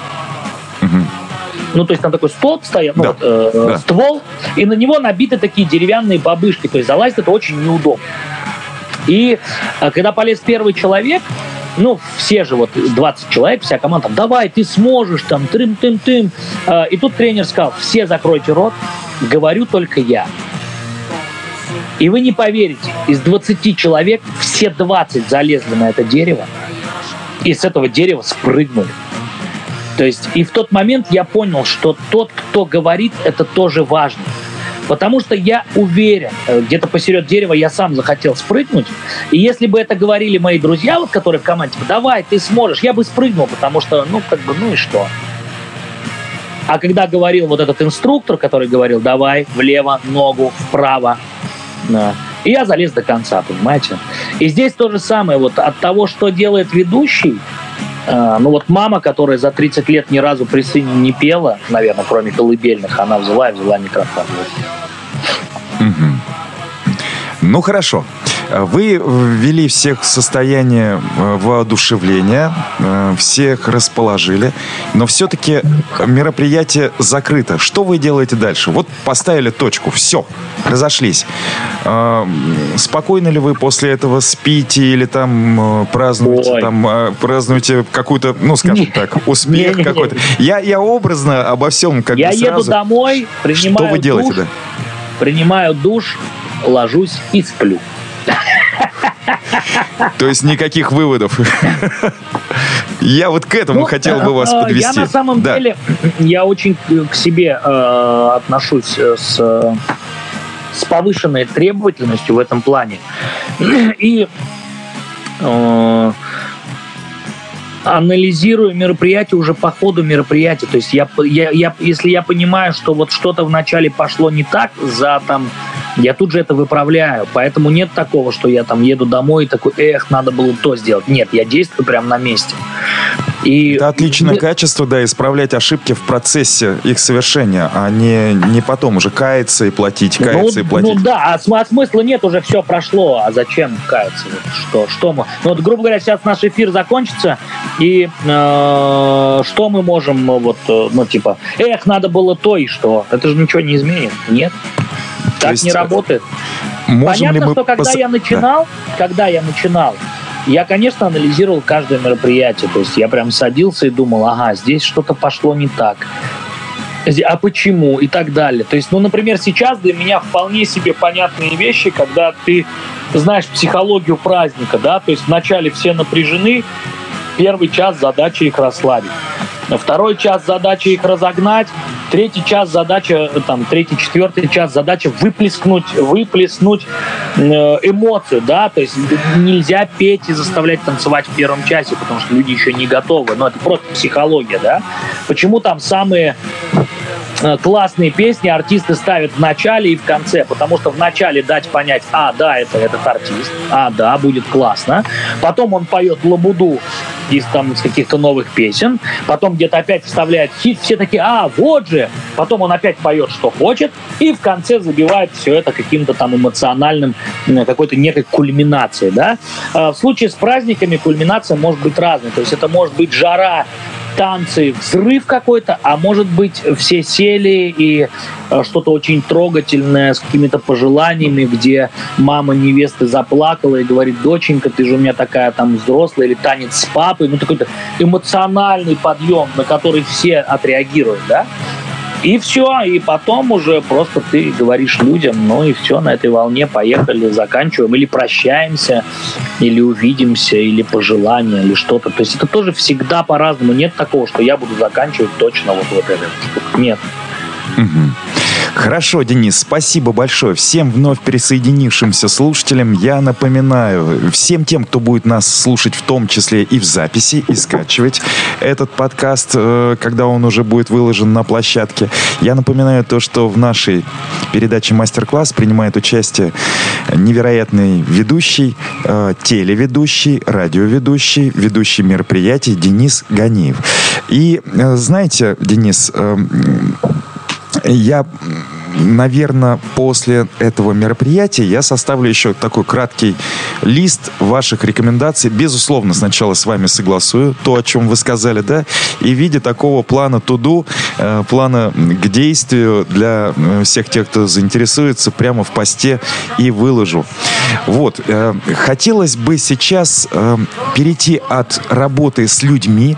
Ну, то есть там такой столб стоит, ну, да. вот, э, да. ствол, и на него набиты такие деревянные бабышки. То есть залазить это очень неудобно. И э, когда полез первый человек, ну, все же вот 20 человек, вся команда, там, давай, ты сможешь, там, трым-тым-тым. Э, и тут тренер сказал, все закройте рот, говорю только я. И вы не поверите, из 20 человек все 20 залезли на это дерево и с этого дерева спрыгнули. То есть и в тот момент я понял, что тот, кто говорит, это тоже важно. Потому что я уверен, э, где-то посеред дерева я сам захотел спрыгнуть. И если бы это говорили мои друзья, вот, которые в команде, типа, давай, ты сможешь, я бы спрыгнул, потому что, ну, как бы, ну и что? А когда говорил вот этот инструктор, который говорил, давай, влево, ногу, вправо, да, и я залез до конца, понимаете? И здесь то же самое, вот от того, что делает ведущий, ну вот мама, которая за 30 лет ни разу при сыне не пела, наверное, кроме колыбельных, она взяла и взяла микрофон. Ну хорошо. Вы ввели всех в состояние э, воодушевления, э, всех расположили, но все-таки мероприятие закрыто. Что вы делаете дальше? Вот поставили точку, все, разошлись. Э, спокойно ли вы после этого спите или там празднуете, Ой. там празднуете какую-то, ну скажем так, успех какой-то? Я, я образно обо всем как я бы сразу... еду домой, принимаю Что вы делаете, душ, да? Принимаю душ, ложусь и сплю. То есть никаких выводов. Я вот к этому ну, хотел бы вас подвести. Я на самом да. деле, я очень к себе э, отношусь с, с повышенной требовательностью в этом плане. И э, анализирую мероприятие уже по ходу мероприятия. То есть я, я, я, если я понимаю, что вот что-то вначале пошло не так за там я тут же это выправляю. Поэтому нет такого, что я там еду домой и такой, эх, надо было то сделать. Нет, я действую прямо на месте. И... Это отличное и... качество, да, исправлять ошибки в процессе их совершения, а не, не потом уже каяться и платить, ну, каяться ну, и платить. Ну да, а, а смысла нет, уже все прошло, а зачем каяться? Что, что мы? Ну вот, грубо говоря, сейчас наш эфир закончится, и э, что мы можем, вот, э, ну типа, эх, надо было то и что? Это же ничего не изменит, нет? Так есть, не работает. Можем Понятно, мы что когда пос... я начинал, да. когда я начинал, я, конечно, анализировал каждое мероприятие. То есть я прям садился и думал, ага, здесь что-то пошло не так. А почему? И так далее. То есть, ну, например, сейчас для меня вполне себе понятные вещи, когда ты знаешь психологию праздника, да, то есть вначале все напряжены, первый час задача их расслабить. Второй час задача их разогнать, третий час задача, там, третий, четвертый час задача выплеснуть, выплеснуть э, эмоцию, да, то есть нельзя петь и заставлять танцевать в первом часе, потому что люди еще не готовы, но это просто психология, да. Почему там самые Э, классные песни артисты ставят в начале и в конце, потому что в начале дать понять, а, да, это этот артист, а, да, будет классно. Потом он поет лабуду из, там, из каких-то новых песен, потом где-то опять вставляет хит, все такие, а, вот же, потом он опять поет, что хочет, и в конце забивает все это каким-то там эмоциональным, какой-то некой кульминацией, да. Э, в случае с праздниками кульминация может быть разной, то есть это может быть жара танцы, взрыв какой-то, а может быть все сели и э, что-то очень трогательное с какими-то пожеланиями, где мама невесты заплакала и говорит, доченька, ты же у меня такая там взрослая, или танец с папой, ну такой-то эмоциональный подъем, на который все отреагируют, да? И все, и потом уже просто ты говоришь людям, ну и все, на этой волне поехали, заканчиваем, или прощаемся, или увидимся, или пожелания, или что-то. То есть это тоже всегда по-разному. Нет такого, что я буду заканчивать точно вот, вот это. Нет. Угу. Хорошо, Денис, спасибо большое всем вновь присоединившимся слушателям. Я напоминаю всем тем, кто будет нас слушать в том числе и в записи, и скачивать этот подкаст, э, когда он уже будет выложен на площадке. Я напоминаю то, что в нашей передаче «Мастер-класс» принимает участие невероятный ведущий, э, телеведущий, радиоведущий, ведущий мероприятий Денис Ганиев. И э, знаете, Денис, я наверное, после этого мероприятия я составлю еще такой краткий лист ваших рекомендаций. Безусловно, сначала с вами согласую то, о чем вы сказали, да, и в виде такого плана туду, э, плана к действию для э, всех тех, кто заинтересуется, прямо в посте и выложу. Вот. Э, хотелось бы сейчас э, перейти от работы с людьми,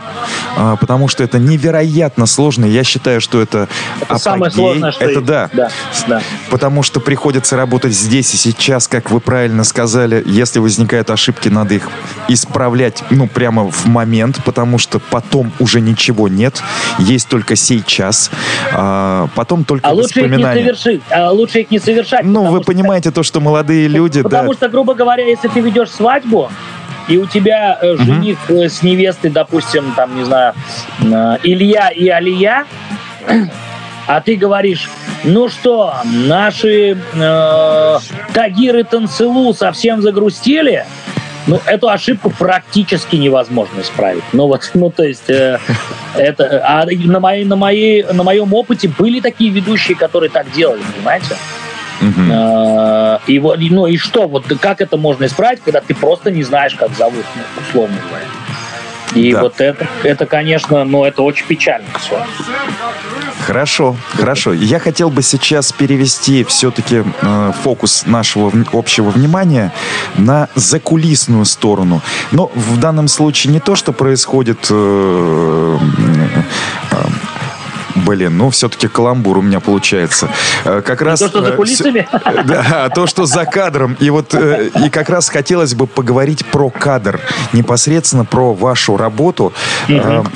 э, потому что это невероятно сложно. Я считаю, что это, это самое сложное, что Это есть. да. да. Да. Потому что приходится работать здесь и сейчас, как вы правильно сказали. Если возникают ошибки, надо их исправлять, ну, прямо в момент, потому что потом уже ничего нет. Есть только сейчас. А, потом только а лучше их не совершить. А лучше их не совершать. Ну, вы понимаете то, что молодые люди, потому да. что, грубо говоря, если ты ведешь свадьбу, и у тебя э, жених угу. с невестой, допустим, там, не знаю, э, Илья и Алия, а ты говоришь, ну что, наши э, Тагир и Танцелу совсем загрустили, ну, эту ошибку практически невозможно исправить. Ну, вот, ну, то есть, э, это, а на, моей, на, моей, на моем опыте были такие ведущие, которые так делали, понимаете? Uh-huh. И ну и что, вот как это можно исправить, когда ты просто не знаешь, как зовут, ну, условно говоря. И да. вот это, это, конечно, ну, это очень печально все. Хорошо, хорошо. Я хотел бы сейчас перевести все-таки э, фокус нашего общего внимания на закулисную сторону. Но в данном случае не то, что происходит э, Блин, ну все-таки каламбур у меня получается. Э, как раз... То, что за э, кулисами? [LAUGHS] Да, то, что за кадром. И вот э, и как раз хотелось бы поговорить про кадр. Непосредственно про вашу работу.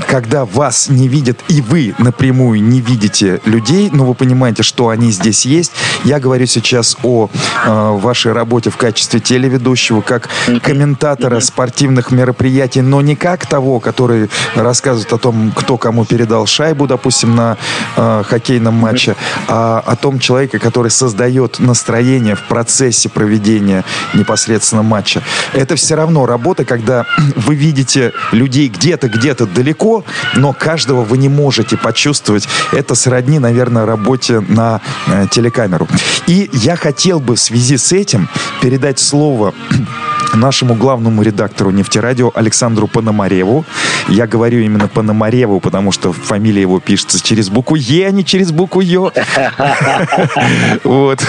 Когда вас не видят, и вы напрямую не видите людей, но вы понимаете, что они здесь есть. Я говорю сейчас о вашей работе в качестве телеведущего, как комментатора спортивных мероприятий, но не как того, который рассказывает о том, кто кому передал шайбу, допустим, на э, хоккейном матче, а о том человеке, который создает настроение в процессе проведения непосредственно матча. Это все равно работа, когда [CLEARS THROAT] вы видите людей где-то, где-то далеко, но каждого вы не можете почувствовать. Это сродни, наверное, работе на э, телекамеру. И я хотел бы в связи с этим передать слово [CLEARS THROAT] нашему главному редактору «Нефтерадио» Александру Пономареву. Я говорю именно Пономареву, потому что фамилия его пишется через букву «Е», а не через букву «Ё». [LAUGHS] Вот.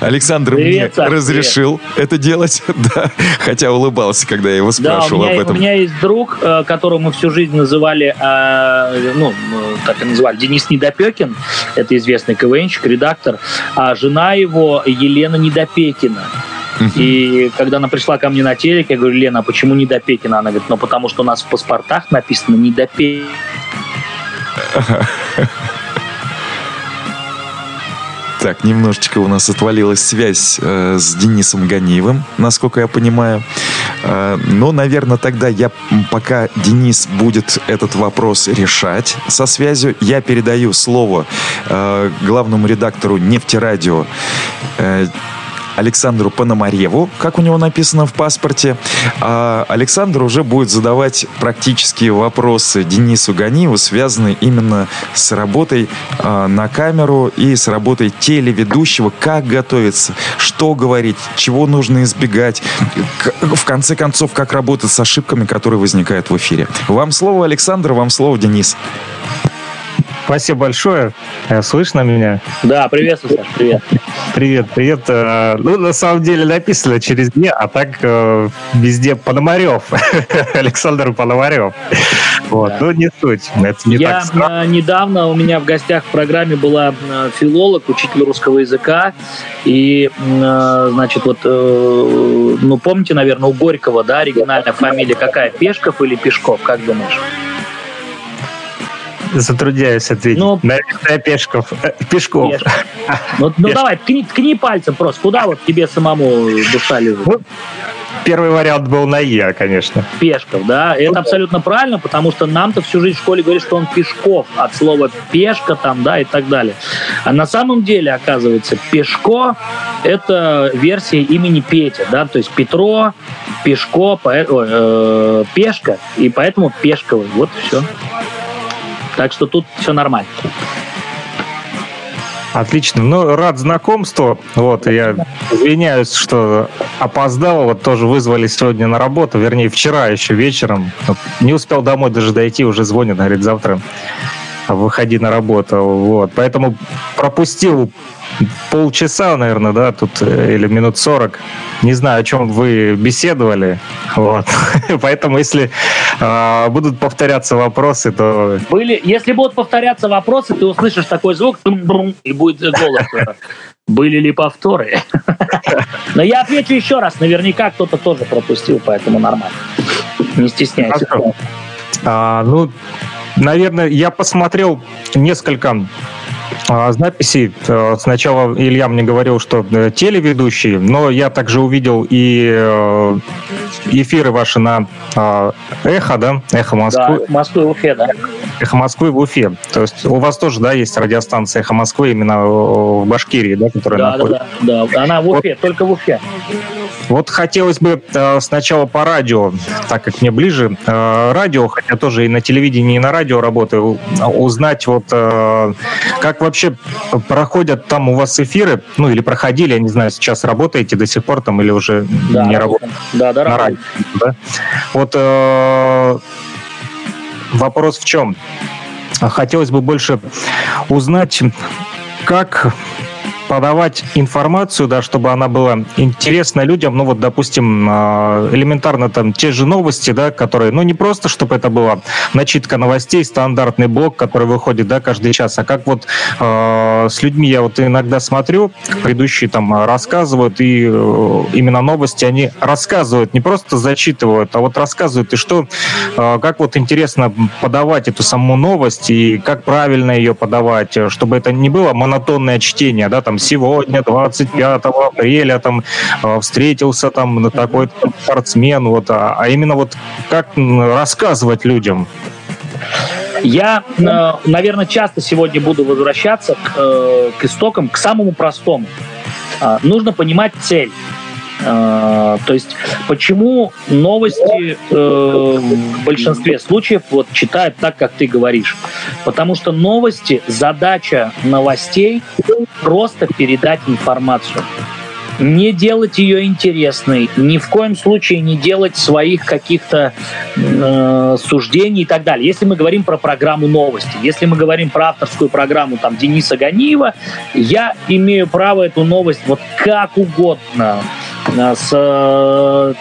Александр мне разрешил это делать, [LAUGHS] да, хотя улыбался, когда я его спрашивал об этом. у меня есть друг, э, которого мы всю жизнь называли, э, ну, так и называли, Денис Недопекин, это известный КВНщик, редактор, а жена его Елена Недопекина. И когда она пришла ко мне на телек, я говорю, Лена, а почему не до Пекина? Она говорит, ну потому что у нас в паспортах написано не до Пекина. [LAUGHS] Так, немножечко у нас отвалилась связь э, с Денисом Ганиевым, насколько я понимаю. Э, но, наверное, тогда я, пока Денис будет этот вопрос решать со связью, я передаю слово э, главному редактору «Нефтерадио» э, Александру Пономареву, как у него написано в паспорте. А Александр уже будет задавать практические вопросы Денису Ганиеву, связанные именно с работой а, на камеру и с работой телеведущего, как готовиться, что говорить, чего нужно избегать, в конце концов, как работать с ошибками, которые возникают в эфире. Вам слово, Александр, вам слово, Денис. Спасибо большое. Э, слышно меня? Да, приветствую, Саш, привет. Привет, привет. Э, ну, на самом деле написано через «не», а так э, везде Пономарев. [LAUGHS] Александр Пономарев. Вот, ну не суть. Это не Я так недавно, у меня в гостях в программе была филолог, учитель русского языка, и, значит, вот, ну, помните, наверное, у Горького, да, оригинальная фамилия какая? Пешков или Пешков, как думаешь? Затрудняюсь ответить. Ну, Наверное, Пешков. Э, Пешков. Пешков. Ну, ну давай, ткни, ткни пальцем просто. Куда вот тебе самому душа лежит? Ну, первый вариант был на Е, конечно. Пешков, да. Это ну, абсолютно правильно, потому что нам-то всю жизнь в школе говорили, что он Пешков от слова пешка там, да, и так далее. А на самом деле, оказывается, Пешко — это версия имени Петя, да, то есть Петро, Пешко, по, э, Пешка, и поэтому Пешковый. Вот и все. Так что тут все нормально. Отлично. Ну, рад знакомству. Вот, я извиняюсь, что опоздал. Вот тоже вызвали сегодня на работу. Вернее, вчера еще вечером. Не успел домой даже дойти, уже звонит, говорит, завтра выходи на работу. Вот. Поэтому пропустил полчаса, наверное, да, тут э, или минут сорок. Не знаю, о чем вы беседовали. Вот. [LAUGHS] Поэтому, если э, будут повторяться вопросы, то... Были, если будут повторяться вопросы, ты услышишь такой звук, и будет голос. Были ли повторы? [LAUGHS] Но я отвечу еще раз. Наверняка кто-то тоже пропустил, поэтому нормально. Не стесняйся. А, ну, наверное, я посмотрел несколько а, записей. Э, сначала Илья мне говорил, что э, телеведущий, но я также увидел и э, эфиры ваши на а, Эхо, да? Эхо Москвы. Да, Москвы в Уфе, да. Эхо Москвы в Уфе. То есть у вас тоже, да, есть радиостанция Эхо Москвы именно в Башкирии, да, которая да, находится? Да, да, да. Она в Уфе, вот. только в Уфе. Вот хотелось бы э, сначала по радио, так как мне ближе э, радио, хотя тоже и на телевидении, и на радио работаю, узнать вот э, как вообще проходят там у вас эфиры, ну или проходили, я не знаю, сейчас работаете до сих пор там или уже да, не работаете? Да, да, на радио. Да? Вот э, вопрос в чем? Хотелось бы больше узнать, как подавать информацию, да, чтобы она была интересна людям. Ну вот, допустим, а, элементарно там те же новости, да, которые, ну не просто, чтобы это была начитка новостей, стандартный блок, который выходит, да, каждый час, а как вот э, с людьми я вот иногда смотрю, предыдущие там рассказывают, и э, именно новости они рассказывают, не просто зачитывают, а вот рассказывают, и что, э, как вот интересно подавать эту саму новость, и как правильно ее подавать, чтобы это не было монотонное чтение, да, там сегодня, 25 апреля, там э, встретился там такой спортсмен, вот, а, а именно вот как рассказывать людям? Я, э, наверное, часто сегодня буду возвращаться к, э, к истокам, к самому простому. Нужно понимать цель. А, то есть почему новости э, в большинстве случаев вот читают так, как ты говоришь? Потому что новости, задача новостей просто передать информацию не делать ее интересной, ни в коем случае не делать своих каких-то э, суждений и так далее. Если мы говорим про программу новости, если мы говорим про авторскую программу там Дениса Ганиева, я имею право эту новость вот как угодно с э,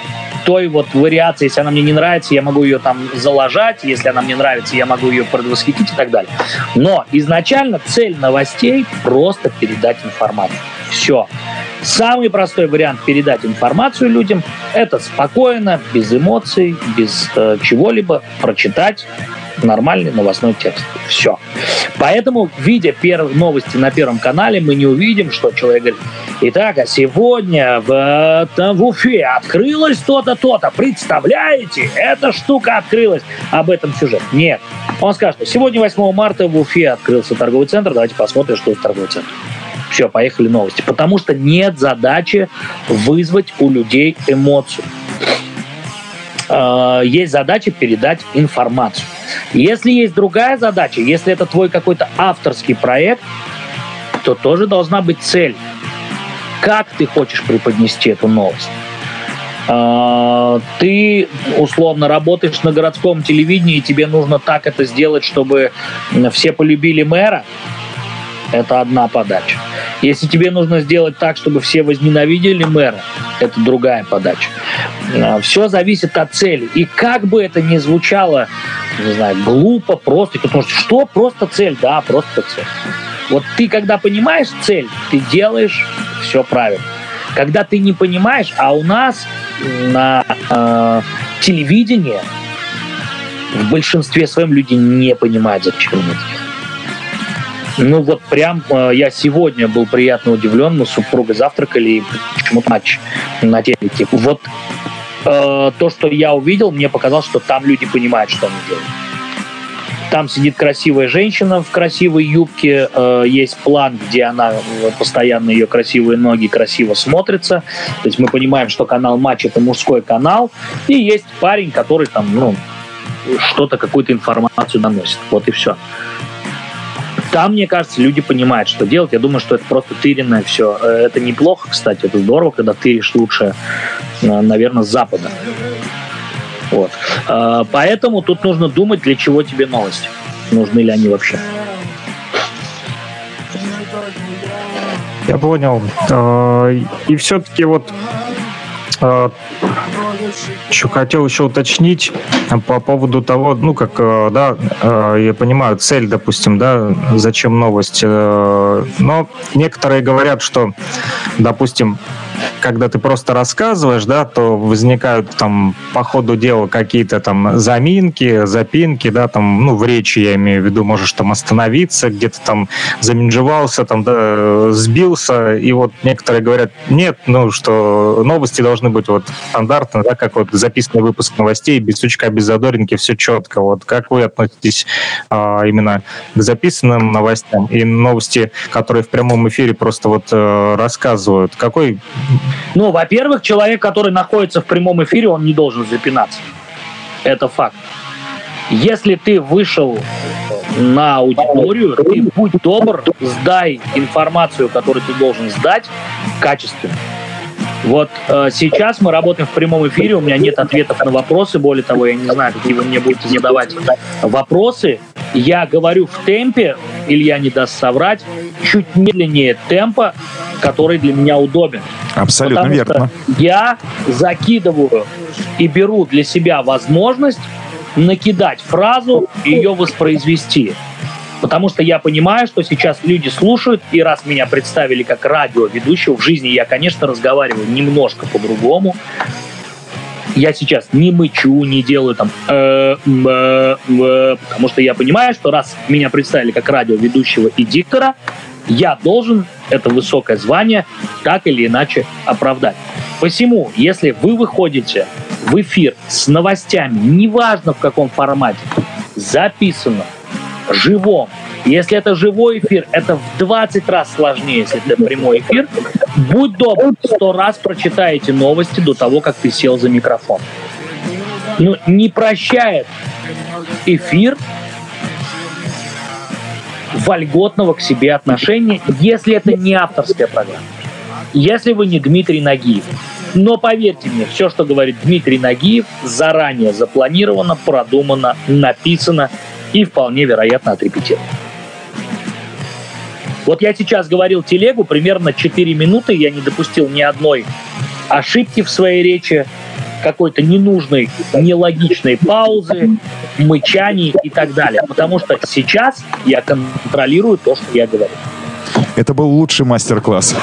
той вот вариацией, если она мне не нравится, я могу ее там залажать, если она мне нравится, я могу ее предвосхитить и так далее. Но изначально цель новостей просто передать информацию. Все. Самый простой вариант передать информацию людям – это спокойно, без эмоций, без э, чего-либо прочитать нормальный новостной текст. Все. Поэтому, видя перв... новости на Первом канале, мы не увидим, что человек говорит, итак, а сегодня в, там, в Уфе открылось то-то, то-то. Представляете? Эта штука открылась. Об этом сюжет. Нет. Он скажет, сегодня 8 марта в Уфе открылся торговый центр. Давайте посмотрим, что это торговый центр. Все, поехали новости. Потому что нет задачи вызвать у людей эмоцию. Э, есть задача передать информацию. Если есть другая задача, если это твой какой-то авторский проект, то тоже должна быть цель. Как ты хочешь преподнести эту новость? Э, ты условно работаешь на городском телевидении, и тебе нужно так это сделать, чтобы все полюбили мэра. Это одна подача. Если тебе нужно сделать так, чтобы все возненавидели мэра, это другая подача. А, Все зависит от цели. И как бы это ни звучало, не знаю, глупо, просто, потому что что просто цель? Да, просто цель. Вот ты, когда понимаешь цель, ты делаешь все правильно. Когда ты не понимаешь, а у нас на э, телевидении в большинстве своем люди не понимают, зачем это делать. Ну вот прям э, я сегодня был приятно удивлен, мы с супругой завтракали и почему-то матч на телеке. Вот э, то, что я увидел, мне показалось, что там люди понимают, что они делают. Там сидит красивая женщина в красивой юбке, э, есть план, где она э, постоянно ее красивые ноги красиво смотрятся. То есть мы понимаем, что канал Матч это мужской канал, и есть парень, который там, ну, что-то, какую-то информацию доносит. Вот и все. Там, мне кажется, люди понимают, что делать. Я думаю, что это просто тыренное все. Э, это неплохо, кстати, это здорово, когда тыришь лучше, э, наверное, с Запада. Вот. Э, поэтому тут нужно думать, для чего тебе новости. Нужны ли они вообще. Я понял. И все-таки вот что хотел еще уточнить по поводу того, ну, как, э, да, э, я понимаю, цель, допустим, да, зачем новость, э, но некоторые говорят, что, допустим, когда ты просто рассказываешь, да, то возникают там по ходу дела какие-то там заминки, запинки, да, там, ну, в речи я имею в виду, можешь там остановиться, где-то там заминжевался, там, да, сбился, и вот некоторые говорят, нет, ну, что новости должны быть вот стандартно, да, как вот записанный выпуск новостей, без сучка, без задоринки, все четко. Вот как вы относитесь а, именно к записанным новостям и новости, которые в прямом эфире просто вот а, рассказывают? Какой ну, во-первых, человек, который находится в прямом эфире, он не должен запинаться. Это факт. Если ты вышел на аудиторию, ты будь добр, сдай информацию, которую ты должен сдать, качественно. Вот э, сейчас мы работаем в прямом эфире, у меня нет ответов на вопросы, более того, я не знаю, какие вы мне будете задавать вопросы. Я говорю в темпе, Илья не даст соврать, чуть медленнее темпа, который для меня удобен. Абсолютно Потому верно. я закидываю и беру для себя возможность накидать фразу и ее воспроизвести. Потому что я понимаю, что сейчас люди слушают, и раз меня представили как радиоведущего, в жизни я, конечно, разговариваю немножко по-другому. Я сейчас не мычу, не делаю там, э, э, э, потому что я понимаю, что раз меня представили как радиоведущего и диктора, я должен это высокое звание так или иначе оправдать. Посему, если вы выходите в эфир с новостями, неважно в каком формате, записано, живом, если это живой эфир, это в 20 раз сложнее, если это прямой эфир. Будь добр, сто раз прочитайте новости до того, как ты сел за микрофон. Ну, не прощает эфир вольготного к себе отношения, если это не авторская программа. Если вы не Дмитрий Нагиев. Но поверьте мне, все, что говорит Дмитрий Нагиев, заранее запланировано, продумано, написано и вполне вероятно отрепетировано. Вот я сейчас говорил телегу примерно 4 минуты, я не допустил ни одной ошибки в своей речи, какой-то ненужной, нелогичной паузы, мычаний и так далее. Потому что сейчас я контролирую то, что я говорю. Это был лучший мастер-класс.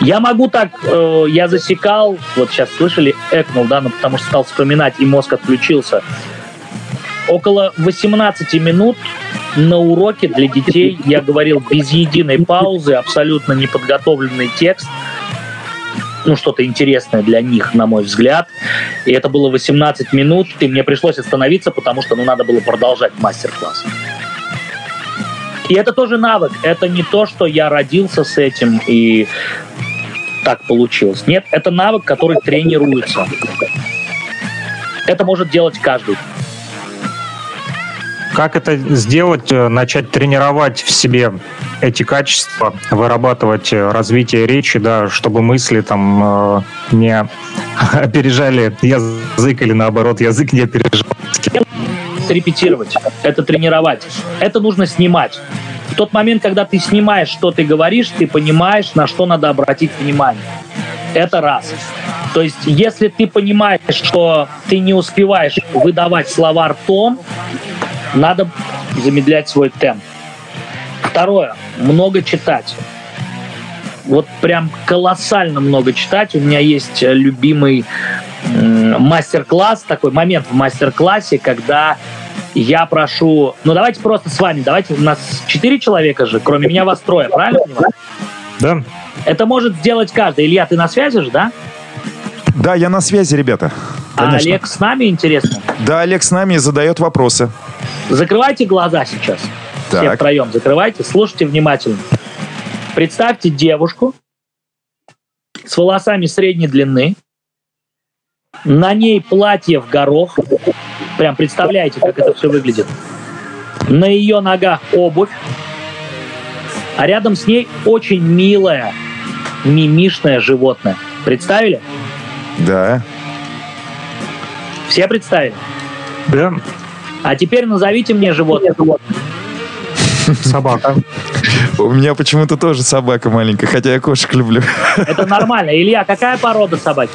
Я могу так, э, я засекал, вот сейчас слышали, экнул, да, но ну, потому что стал вспоминать, и мозг отключился. Около 18 минут на уроке для детей я говорил без единой паузы, абсолютно неподготовленный текст – ну, что-то интересное для них, на мой взгляд. И это было 18 минут, и мне пришлось остановиться, потому что, ну, надо было продолжать мастер-класс. И это тоже навык. Это не то, что я родился с этим и так получилось. Нет, это навык, который тренируется. Это может делать каждый. Как это сделать, э, начать тренировать в себе эти качества, вырабатывать э, развитие речи, да, чтобы мысли там э, не [LAUGHS] опережали язык или наоборот язык не опережал. Репетировать, это тренировать, это нужно снимать. В тот момент, когда ты снимаешь, что ты говоришь, ты понимаешь, на что надо обратить внимание. Это раз. То есть, если ты понимаешь, что ты не успеваешь выдавать слова ртом, надо замедлять свой темп. Второе. Много читать. Вот прям колоссально много читать. У меня есть э, любимый мастер-класс, такой момент в мастер-классе, когда я прошу... Ну, давайте просто с вами. Давайте, у нас четыре человека же, кроме меня вас трое, правильно понимаю? Да. Это может сделать каждый. Илья, ты на связи же, да? Да, я на связи, ребята. А Конечно. А Олег с нами, интересно? Да, Олег с нами и задает вопросы. Закрывайте глаза сейчас. Так. Все втроем закрывайте, слушайте внимательно. Представьте девушку с волосами средней длины. На ней платье в горох. Прям представляете, как это все выглядит. На ее ногах обувь. А рядом с ней очень милое, мимишное животное. Представили? Да. Все представили? Да. А теперь назовите мне животное. Собака. У меня почему-то тоже собака маленькая, хотя я кошек люблю. Это нормально. Илья, какая порода собаки?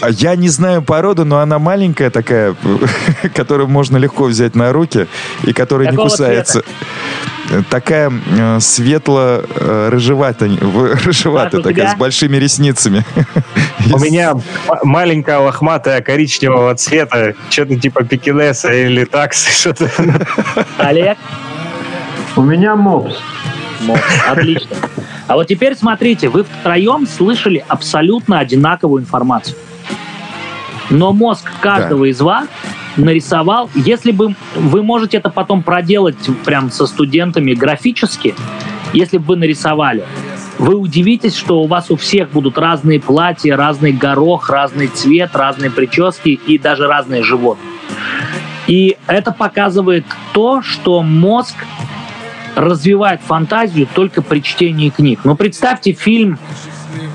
А Я не знаю породу, но она маленькая такая, которую можно легко взять на руки и которая не Какого кусается. Такая э, светло-рыжеватая, [LAUGHS] рыжеватая у такая, тебя? с большими ресницами. [LAUGHS] У меня маленькая лохматая коричневого цвета, что-то типа пекинеса или таксы, [LAUGHS] что-то. Олег? У меня мопс. Вот, Отлично. А вот теперь смотрите, вы втроем слышали абсолютно одинаковую информацию. Но мозг каждого из вас нарисовал, если бы вы можете это потом проделать прям со студентами графически, если бы вы нарисовали, вы удивитесь, что у вас у всех будут разные платья, разный горох, разный цвет, разные прически и даже разные животные. И это показывает то, что мозг развивает фантазию только при чтении книг. Но представьте фильм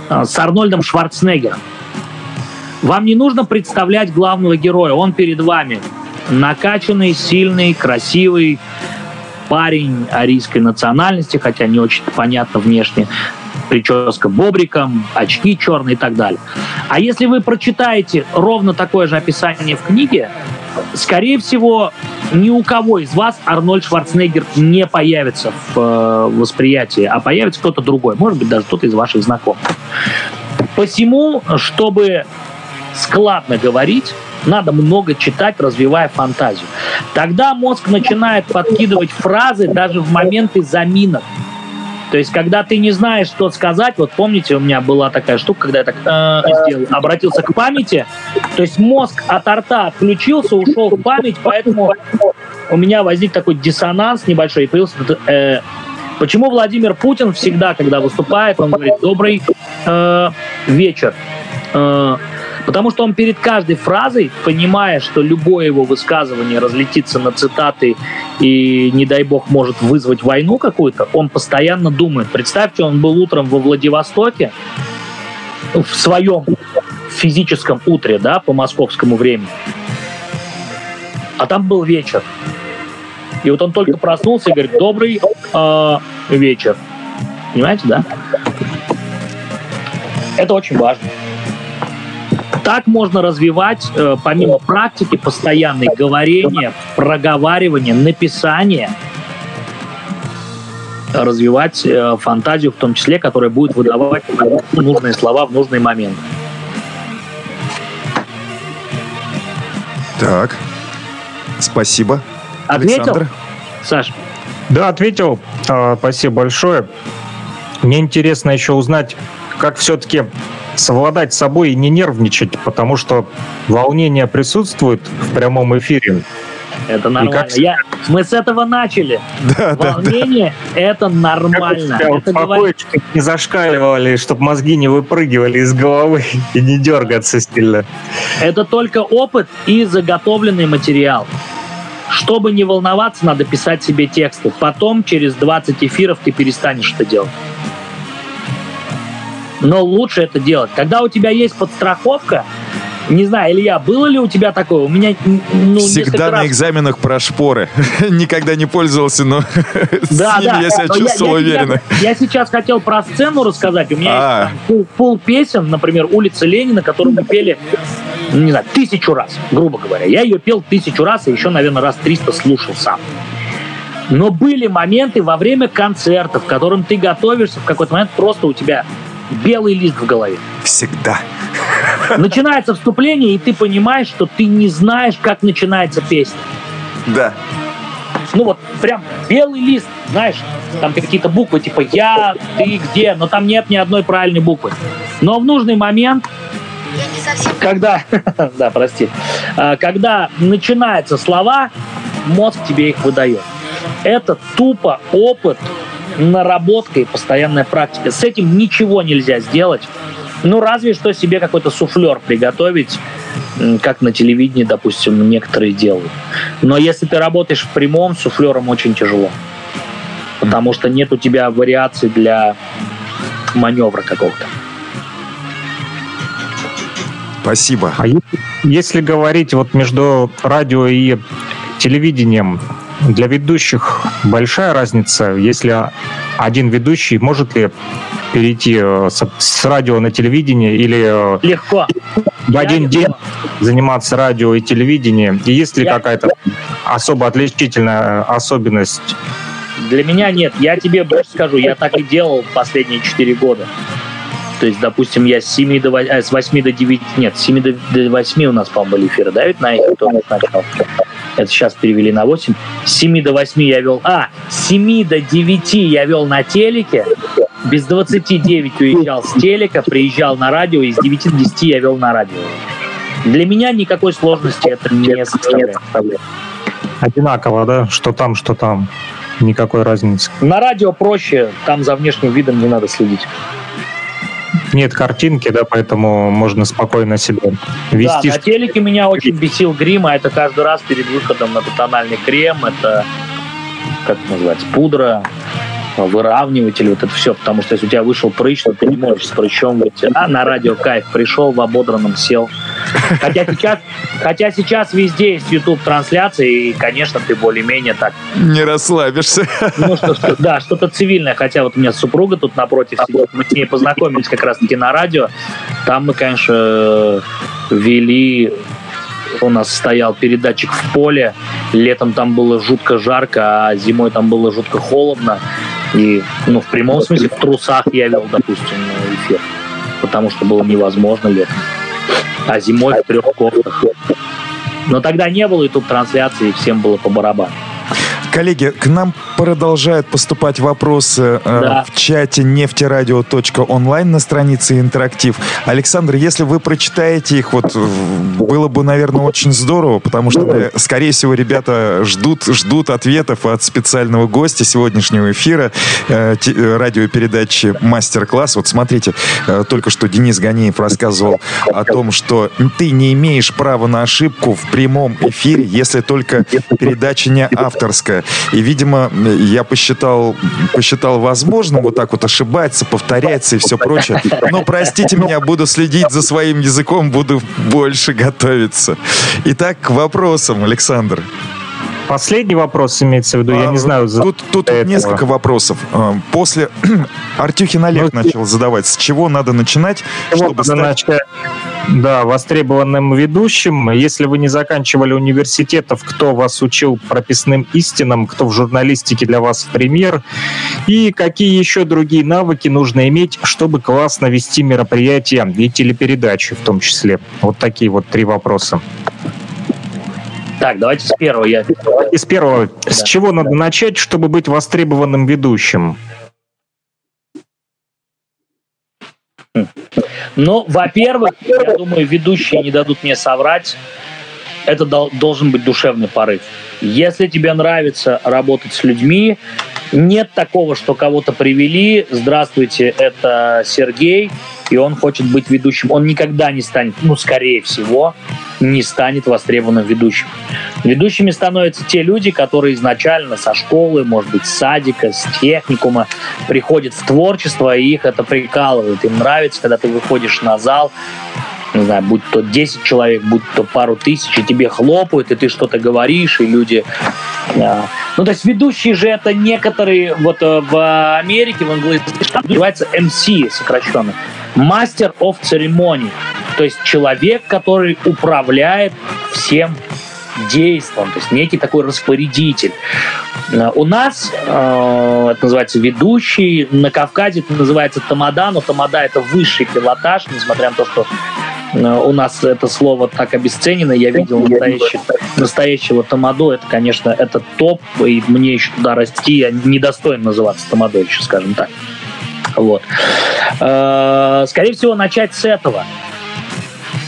э, с Арнольдом Шварценеггером. Вам не нужно представлять главного героя, он перед вами. Накачанный, сильный, красивый парень арийской национальности, хотя не очень понятно внешне, прическа бобриком, очки черные и так далее. А если вы прочитаете ровно такое же описание в книге, скорее всего, ни у кого из вас Арнольд Шварценеггер не появится в э, восприятии, а появится кто-то другой, может быть, даже кто-то из ваших знакомых. Посему, чтобы складно говорить, надо много читать, развивая фантазию. Тогда мозг начинает подкидывать фразы даже в моменты заминок. То есть, когда ты не знаешь, что сказать, вот помните, у меня была такая штука, когда я так э, сделал, обратился к памяти, то есть мозг от рта отключился, ушел в память, поэтому у меня возник такой диссонанс небольшой, и появился э, Почему Владимир Путин всегда, когда выступает, он говорит «добрый э, вечер»? Э, потому что он перед каждой фразой, понимая, что любое его высказывание разлетится на цитаты и, не дай бог, может вызвать войну какую-то, он постоянно думает. Представьте, он был утром во Владивостоке, в своем физическом утре, да, по московскому времени, а там был вечер. И вот он только проснулся и говорит, добрый э, вечер. Понимаете, да? Это очень важно. Так можно развивать, э, помимо практики, постоянной говорения, проговаривания, написания, развивать э, фантазию в том числе, которая будет выдавать нужные слова в нужный момент. Так. Спасибо. Ответил, Александр? Саш? Да, ответил. А, Спасибо большое. Мне интересно еще узнать, как все-таки совладать с собой и не нервничать, потому что волнение присутствует в прямом эфире. Это нормально. как- Я, мы с этого начали. Да, да, да. Волнение это нормально. Как Это говорит- не зашкаливали, чтобы мозги не выпрыгивали из головы [LAUGHS] и не дергаться сильно. Это только опыт и заготовленный материал. Чтобы не волноваться, надо писать себе тексты. Потом, через 20 эфиров, ты перестанешь это делать. Но лучше это делать. Когда у тебя есть подстраховка, не знаю, Илья, было ли у тебя такое? У меня ну, Всегда на раз- экзамен про шпоры. [LAUGHS] Никогда не пользовался, но [LAUGHS] Да, с ними да. я себя чувствовал я, уверенно. Я, сейчас хотел про сцену рассказать. У меня А. есть там пул, пул песен, например, «Улица Ленина», которую мы пели, ну, не знаю, тысячу раз, грубо говоря. Я ее пел тысячу раз и еще, наверное, раз 300 слушал сам. Но были моменты во время концертов, к которым ты готовишься, в какой-то момент просто у тебя белый лист в голове. Всегда. Начинается вступление, и ты понимаешь, что ты не знаешь, как начинается песня. Да. ну вот прям белый лист, знаешь, там какие-то буквы типа я, ты где, но там нет ни одной правильной буквы. Но в нужный момент, когда, [LAUGHS] да, прости, А, когда начинаются слова, мозг тебе их выдает. Это тупо опыт, наработка и постоянная практика. С этим ничего нельзя сделать. Ну, разве что себе какой-то суфлер приготовить, как на телевидении, допустим, некоторые делают. Но если ты работаешь в прямом, с суфлером очень тяжело. Потому что нет у тебя вариаций для маневра какого-то. Спасибо. А если, если говорить вот между радио и телевидением, для ведущих большая разница, если один ведущий может ли перейти э, с, с радио на телевидение или э, легко в один Я день легко. заниматься радио и телевидением? И есть ли Я... какая-то особо отличительная особенность? Для меня нет. Я тебе больше скажу, я так и делал последние четыре года. То есть, допустим, я с 7 до 8, а, с 8 до 9, нет, с 7 до 8 у нас, по-моему, были эфиры, да, ведь на их кто начал. Это сейчас перевели на 8. С 7 до 8 я вел... А, с 7 до 9 я вел на телеке, без 29 уезжал с телека, приезжал на радио, и с 9 до 10 я вел на радио. Для меня никакой сложности это не составляет. Одинаково, да? Что там, что там. Никакой разницы. На радио проще, там за внешним видом не надо следить нет картинки, да, поэтому можно спокойно себя вести. Да, на телеке меня очень бесил грим, а это каждый раз перед выходом на тональный крем, это, как это называется, пудра, выравниватель, вот это все, потому что если у тебя вышел прыщ, то ты не можешь с прыщом выйти. А на радио кайф пришел, в ободранном сел. Хотя сейчас, хотя сейчас везде есть YouTube трансляции, и, конечно, ты более-менее так... Не расслабишься. Ну, что, что, да, что-то цивильное. Хотя вот у меня супруга тут напротив сидит, мы с ней познакомились как раз-таки на радио. Там мы, конечно, вели у нас стоял передатчик в поле. Летом там было жутко жарко, а зимой там было жутко холодно. И, ну, в прямом смысле, в трусах я вел, допустим, эфир. Потому что было невозможно летом. А зимой в трех кофтах. Но тогда не было YouTube-трансляции, и всем было по барабану. Коллеги, к нам продолжают поступать вопросы э, да. в чате нефтерадио.онлайн на странице интерактив. Александр, если вы прочитаете их, вот было бы, наверное, очень здорово, потому что, э, скорее всего, ребята ждут, ждут ответов от специального гостя сегодняшнего эфира э, э радиопередачи «Мастер-класс». Вот смотрите, э, только что Денис Ганеев рассказывал о том, что ты не имеешь права на ошибку в прямом эфире, если только передача не авторская. И, видимо, я посчитал, посчитал возможным вот так вот ошибаться, повторяться и все прочее. Но, простите меня, буду следить за своим языком, буду больше готовиться. Итак, к вопросам, Александр. Последний вопрос имеется в виду, а, я не знаю. Тут тут этого. несколько вопросов. А, после [CLEARS THROAT] Артюхин Олег ну, начал задавать, с чего надо начинать, чтобы стать... Начать, да, востребованным ведущим. Если вы не заканчивали университетов, кто вас учил прописным истинам, кто в журналистике для вас пример, и какие еще другие навыки нужно иметь, чтобы классно вести мероприятия и телепередачи в том числе. Вот такие вот три вопроса. Так, давайте с первого я. Из первого. Да. С чего надо начать, чтобы быть востребованным ведущим? Ну, во-первых, я думаю, ведущие не дадут мне соврать. Это должен быть душевный порыв. Если тебе нравится работать с людьми, нет такого, что кого-то привели. Здравствуйте, это Сергей и он хочет быть ведущим, он никогда не станет, ну, скорее всего, не станет востребованным ведущим. Ведущими становятся те люди, которые изначально со школы, может быть, с садика, с техникума приходят в творчество, и их это прикалывает. Им нравится, когда ты выходишь на зал, не знаю, будь то 10 человек, будь то пару тысяч, и тебе хлопают, и ты что-то говоришь, и люди... Да. Ну, то есть ведущие же это некоторые, вот э, в Америке, в английском, называется MC сокращенно. Мастер of Ceremony, то есть человек, который управляет всем действом, то есть некий такой распорядитель. Э, у нас э, это называется ведущий, на Кавказе это называется тамада, но тамада это высший пилотаж, несмотря на то, что у нас это слово так обесценено, я видел настоящего, настоящего тамадо, это, конечно, это топ, и мне еще туда расти, я недостоин называться тамадо еще, скажем так. Вот. Э, скорее всего, начать с этого.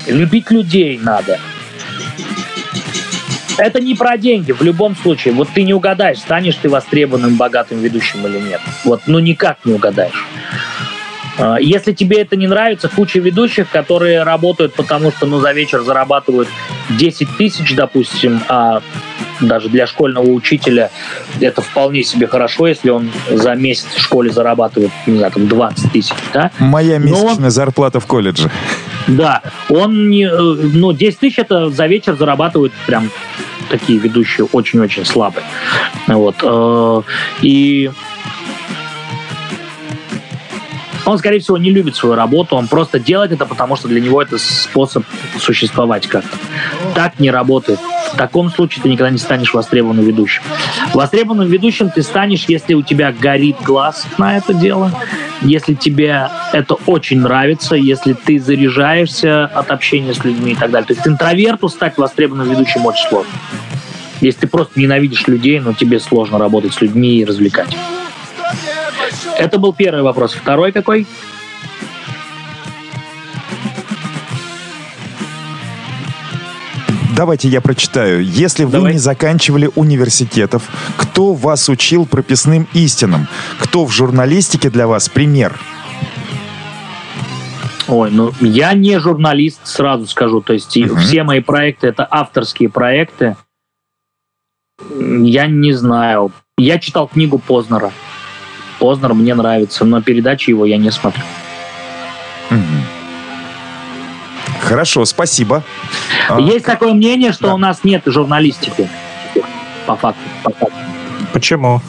Любить людей надо. Это не про деньги, в любом случае. Вот ты не угадаешь, станешь ты востребованным, богатым ведущим или нет. Вот, ну никак не угадаешь. Э, если тебе это не нравится, куча ведущих, которые работают, потому что ну, за вечер зарабатывают 10 тысяч, допустим, а даже для школьного учителя это вполне себе хорошо, если он за месяц в школе зарабатывает, не знаю, там 20 тысяч, да? Моя месячная он, зарплата в колледже. Да, он не, э, ну, 10 тысяч это за вечер зарабатывает прям такие ведущие очень-очень слабые. Вот. Э, и он, скорее всего, не любит свою работу, он просто делает это, потому что для него это способ существовать как-то. Так не работает. В таком случае ты никогда не станешь востребованным ведущим. Востребованным ведущим ты станешь, если у тебя горит глаз на это дело, если тебе это очень нравится, если ты заряжаешься от общения с людьми и так далее. То есть интроверту стать востребованным ведущим очень сложно. Если ты просто ненавидишь людей, но тебе сложно работать с людьми и развлекать. Это был первый вопрос. Второй какой? Давайте я прочитаю. Если вы Давай. не заканчивали университетов, кто вас учил прописным истинам? Кто в журналистике для вас пример? Ой, ну я не журналист, сразу скажу. То есть Мгм. все мои проекты это авторские проекты. Я не знаю. Я читал книгу Познера. Познер мне нравится, но передачи его я не смотрю. Хорошо, спасибо. А, Есть такое мнение, что да. у нас нет журналистики. По факту. По факту. Почему?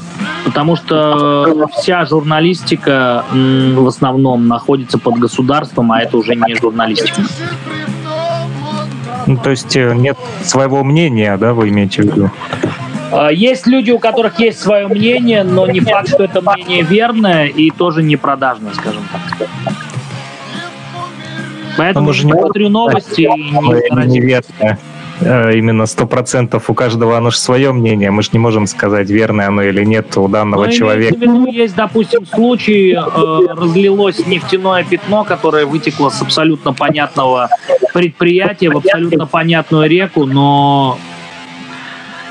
Потому что вся журналистика в основном находится под государством, а это уже не журналистика. Ну, то есть э, нет своего мнения, да, вы имеете в виду? А, Есть люди, у которых есть свое мнение, но не факт, что это мнение верное и тоже не продажное, скажем так. Поэтому мы же не смотрю новости и не стараюсь- Неверно. Э, Именно сто процентов у каждого оно же свое мнение. Мы же не можем сказать, верное оно или нет у данного Но имеется человека. виду, есть, допустим, случай, э, разлилось нефтяное пятно, которое вытекло с абсолютно понятного предприятия в абсолютно понятную реку, но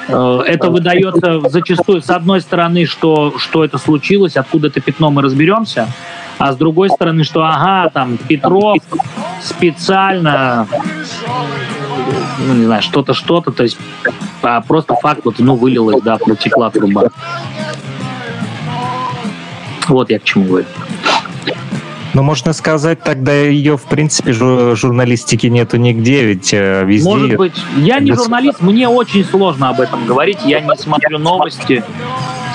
это выдается зачастую с одной стороны, что, что это случилось, откуда это пятно мы разберемся, а с другой стороны, что ага, там Петров специально, ну не знаю, что-то, что-то, то есть а просто факт, вот, ну, вылилось, да, протекла труба. Вот я к чему говорю. Но можно сказать, тогда ее, в принципе, жу- журналистики нету нигде, ведь э, везде... Может быть, я не журналист, мне очень сложно об этом говорить. Я не смотрю новости,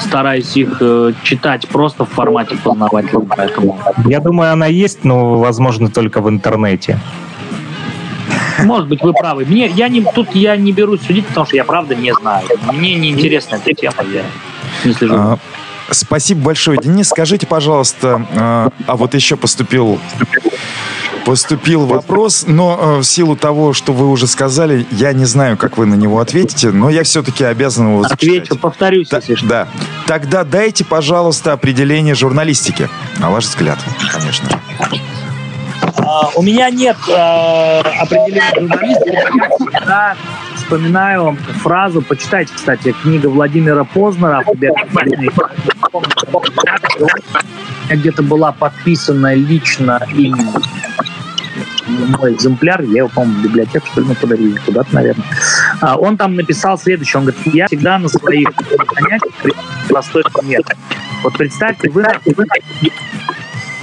стараюсь их э, читать просто в формате познавательном, поэтому Я думаю, она есть, но, возможно, только в интернете. может быть вы правы. Мне я не тут я не берусь судить, потому что я правда не знаю. Мне не интересна эта тема, я не слежу. а, Спасибо большое, Денис. Скажите, пожалуйста, а а вот еще поступил поступил вопрос, но э, в силу того, что вы уже сказали, я не знаю, как вы на него ответите, но я все-таки обязан его зачитать. Отвечу, повторюсь, Та- если что. да. Тогда дайте, пожалуйста, определение журналистики. На ваш взгляд, конечно. А, У меня нет э, определения журналистики. Я всегда вспоминаю фразу, почитайте, кстати, книга Владимира Познера где-то была подписана лично им мой экземпляр, я его, по-моему, в библиотеку, что ли, мы подарили куда-то, наверное. А, Он там написал следующее, он говорит, я всегда на своих занятиях простой пример. Вот представьте, вы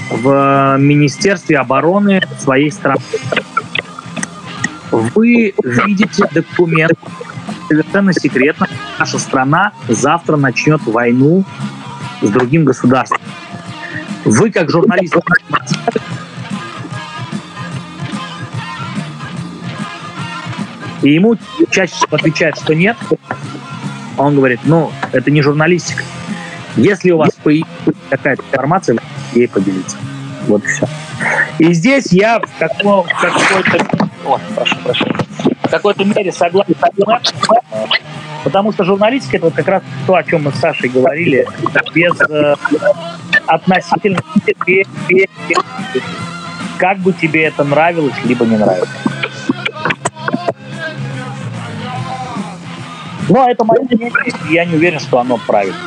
в Министерстве обороны своей страны. Вы видите документ, совершенно секретно, наша страна завтра начнет войну с другим государством. Вы, как журналист, и ему чаще всего отвечают, что нет. Он говорит, ну, это не журналистика. Если у вас появится какая-то информация, вы ей поделиться. Вот и все. И здесь я в, како- в какой-то... Ой, прошу, прошу. В какой-то мере согласен с Максом, потому что журналистика это вот как раз то, о чем мы с Сашей говорили, без э, относительно тебе, тебе, как бы тебе это нравилось, либо не нравилось. Но это мое мнение, и я не уверен, что оно правильно.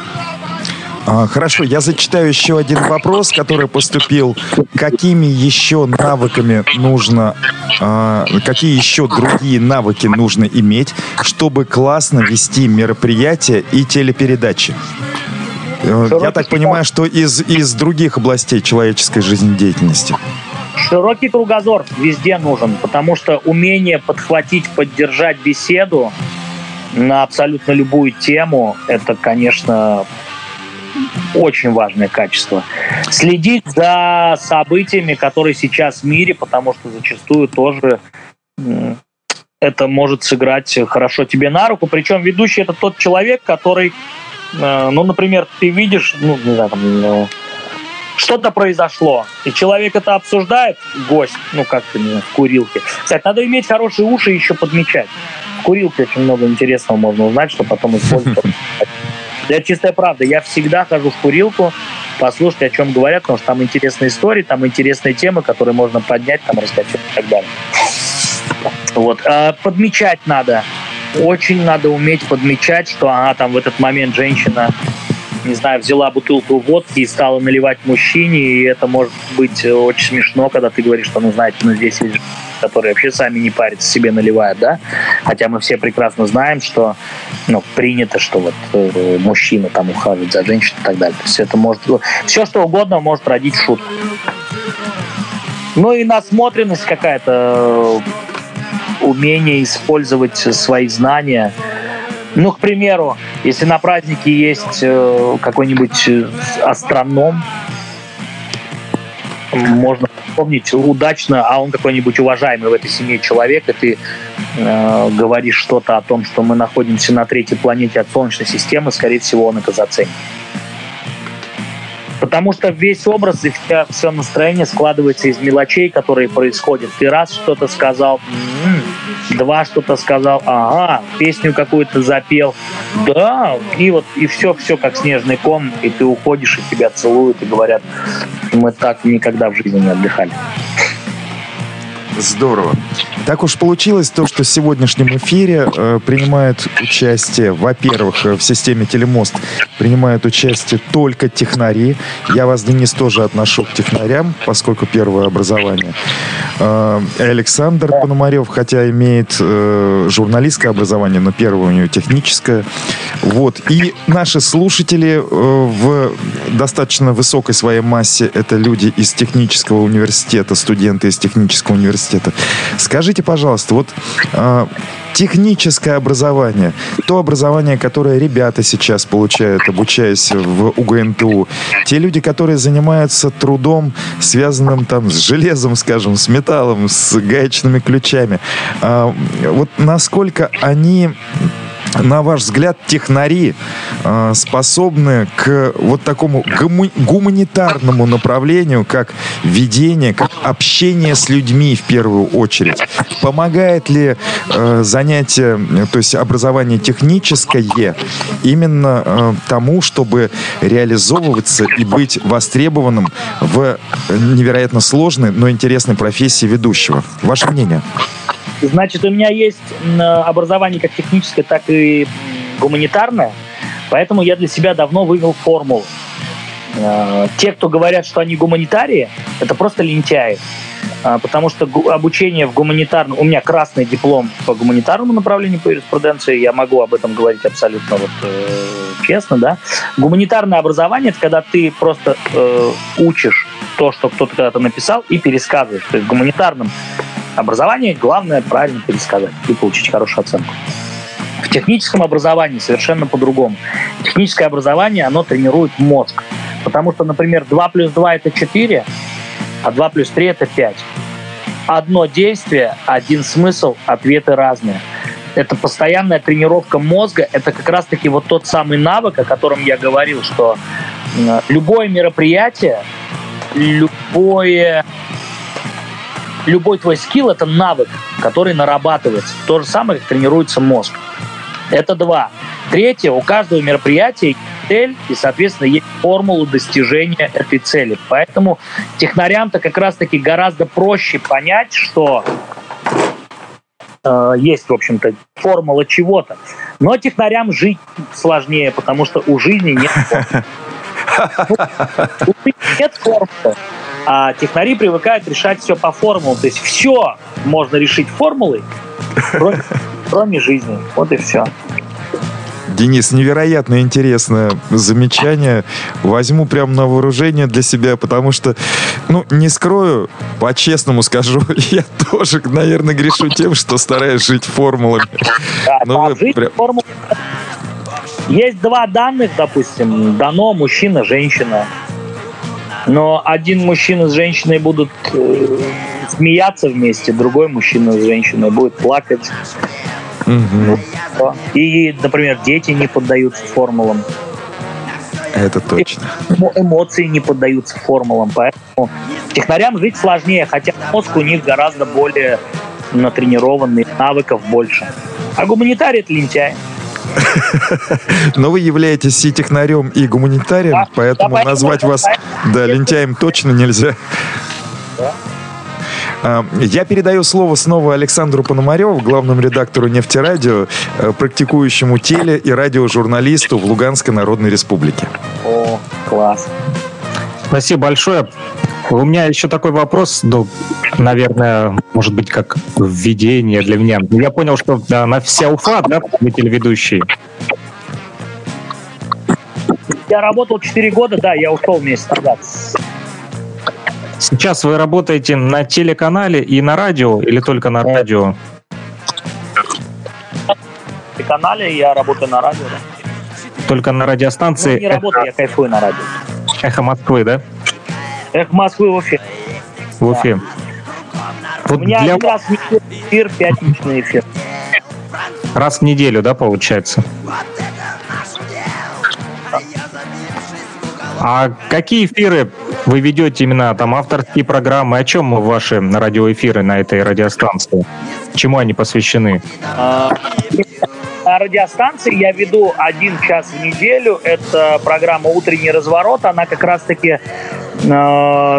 А, Хорошо, я зачитаю еще один вопрос, который поступил. Какими еще навыками нужно, а, какие еще другие навыки нужно иметь, чтобы классно вести мероприятия и телепередачи? Э, Я так понимаю, что из, из других областей человеческой жизнедеятельности. Широкий кругозор везде нужен, потому что умение подхватить, поддержать беседу на абсолютно любую тему, это, конечно, очень важное качество. Следить за событиями, которые сейчас в мире, потому что зачастую тоже это может сыграть хорошо тебе на руку. Причем ведущий это тот человек, который, э, ну, например, ты видишь, ну, не знаю, там, ну, что-то произошло, и человек это обсуждает, гость, ну, не знаю, в курилке. Кстати, надо иметь хорошие уши и еще подмечать. В курилке очень много интересного можно узнать, что потом использовать. Это чистая правда. Я всегда хожу в курилку, послушать, о чем говорят, потому что там интересные истории, там интересные темы, которые можно поднять, там рассказать и так далее. Вот. А подмечать надо. Очень надо уметь подмечать, что она там в этот момент женщина не знаю, взяла бутылку водки и стала наливать мужчине, и это может быть очень смешно, когда ты говоришь, что, ну, знаете, ну, здесь есть которые вообще сами не парятся, себе наливают, да? Хотя мы все прекрасно знаем, что ну, принято, что вот э, мужчина там ухаживает за женщиной и так далее. То есть это может... Все, что угодно может родить шутку. Ну и насмотренность какая-то, умение использовать свои знания. Ну, к примеру, если на празднике есть э, какой-нибудь э, астроном, можно вспомнить удачно, а он какой-нибудь уважаемый в этой семье человек, и ты э, говоришь что-то о том, что мы находимся на третьей планете от Солнечной системы, скорее всего, он это заценит. Потому что весь образ и вся, все настроение складывается из мелочей, которые происходят. Ты раз что-то сказал, м-м, два что-то сказал, ага, песню какую-то запел, да, и вот и все, все как снежный ком, и ты уходишь, и тебя целуют, и говорят, мы так никогда в жизни не отдыхали. Здорово. Так уж получилось то, что в сегодняшнем эфире э, принимают участие, во-первых, э, в системе Телемост принимают участие только технари. Я вас, Денис, тоже отношу к технарям, поскольку первое образование. Э, Александр Пономарев, хотя имеет э, журналистское образование, но первое у него техническое. Вот. И наши слушатели э, в достаточно высокой своей массе это люди из технического университета, студенты из технического университета. Скажите, пожалуйста, вот э, техническое образование, то образование, которое ребята сейчас получают, обучаясь в УГНТУ, те люди, которые занимаются трудом, связанным там с железом, скажем, с металлом, с гаечными ключами, э, вот насколько они на ваш взгляд, технари э, способны к вот такому гуманитарному направлению, как ведение, как общение с людьми в первую очередь? Помогает ли э, занятие, то есть образование техническое именно э, тому, чтобы реализовываться и быть востребованным в невероятно сложной, но интересной профессии ведущего? Ваше мнение? Значит, у меня есть образование как техническое, так и гуманитарное, поэтому я для себя давно вывел формулу. Э, те, кто говорят, что они гуманитарии, это просто лентяи. Э, потому что обучение в гуманитарном... У меня красный диплом по гуманитарному направлению по юриспруденции, я могу об этом говорить абсолютно вот, э, честно, да. Гуманитарное образование — это когда ты просто э, учишь то, что кто-то когда-то написал, и пересказываешь. То есть в гуманитарном образовании главное правильно пересказать и получить хорошую оценку. В техническом образовании совершенно по-другому. Техническое образование, оно тренирует мозг. Потому что, например, 2 плюс 2 это 4, а 2 плюс 3 это 5. Одно действие, один смысл, ответы разные. Это постоянная тренировка мозга, это как раз-таки вот тот самый навык, о котором я говорил, что любое мероприятие, любое любой твой скилл — это навык, который нарабатывается. То же самое, как тренируется мозг. Это два. Третье, у каждого мероприятия есть цель, и, соответственно, есть формула достижения этой цели. Поэтому технарям-то как раз-таки гораздо проще понять, что э, есть, в общем-то, формула чего-то. Но технарям жить сложнее, потому что у жизни нет формулы. [LAUGHS] Нет формулы. А технари привыкают решать все по формулам. То есть все можно решить формулой, кроме, кроме жизни. Вот и все. Денис, невероятно интересное замечание. Возьму прям на вооружение для себя, потому что, ну, не скрою, по-честному скажу, [LAUGHS] я тоже, наверное, грешу тем, что стараюсь жить формулами. Да, ну, жить прям... формулами. Есть два данных, допустим, дано мужчина, женщина. Но один мужчина с женщиной будут э, смеяться вместе, другой мужчина с женщиной будет плакать. Угу. И, например, дети не поддаются формулам. Это точно. Эмоции не поддаются формулам, поэтому технарям жить сложнее, хотя мозг у них гораздо более натренированный, навыков больше. А гуманитарий это лентяй. [LAUGHS] Но вы являетесь и технарем, и гуманитарием, да, поэтому да, назвать вас да, лентяем точно нельзя. Да. А, я передаю слово снова Александру Пономареву, главному редактору «Нефтерадио», э, практикующему теле- и радиожурналисту в Луганской Народной Республике. О, класс. Спасибо большое. У меня еще такой вопрос, ну, наверное, может быть, как введение для меня. Я понял, что да, на вся Уфа, да, вы телеведущий. Я работал 4 года, да, я ушел месяц назад. Сейчас вы работаете на телеканале и на радио или только на радио? На телеканале я работаю на радио, да. Только на радиостанции? Ну, не работаю, я кайфую на радио. Эхо Москвы, да? Эх, Москвы в Уфе. В Уфе. Да. Вот У меня для... один раз в неделю эфир, пятничный эфир. Раз в неделю, да, получается? А какие эфиры вы ведете именно там авторские программы? О чем ваши радиоэфиры на этой радиостанции? Чему они посвящены? А, на радиостанции я веду один час в неделю. Это программа «Утренний разворот». Она как раз-таки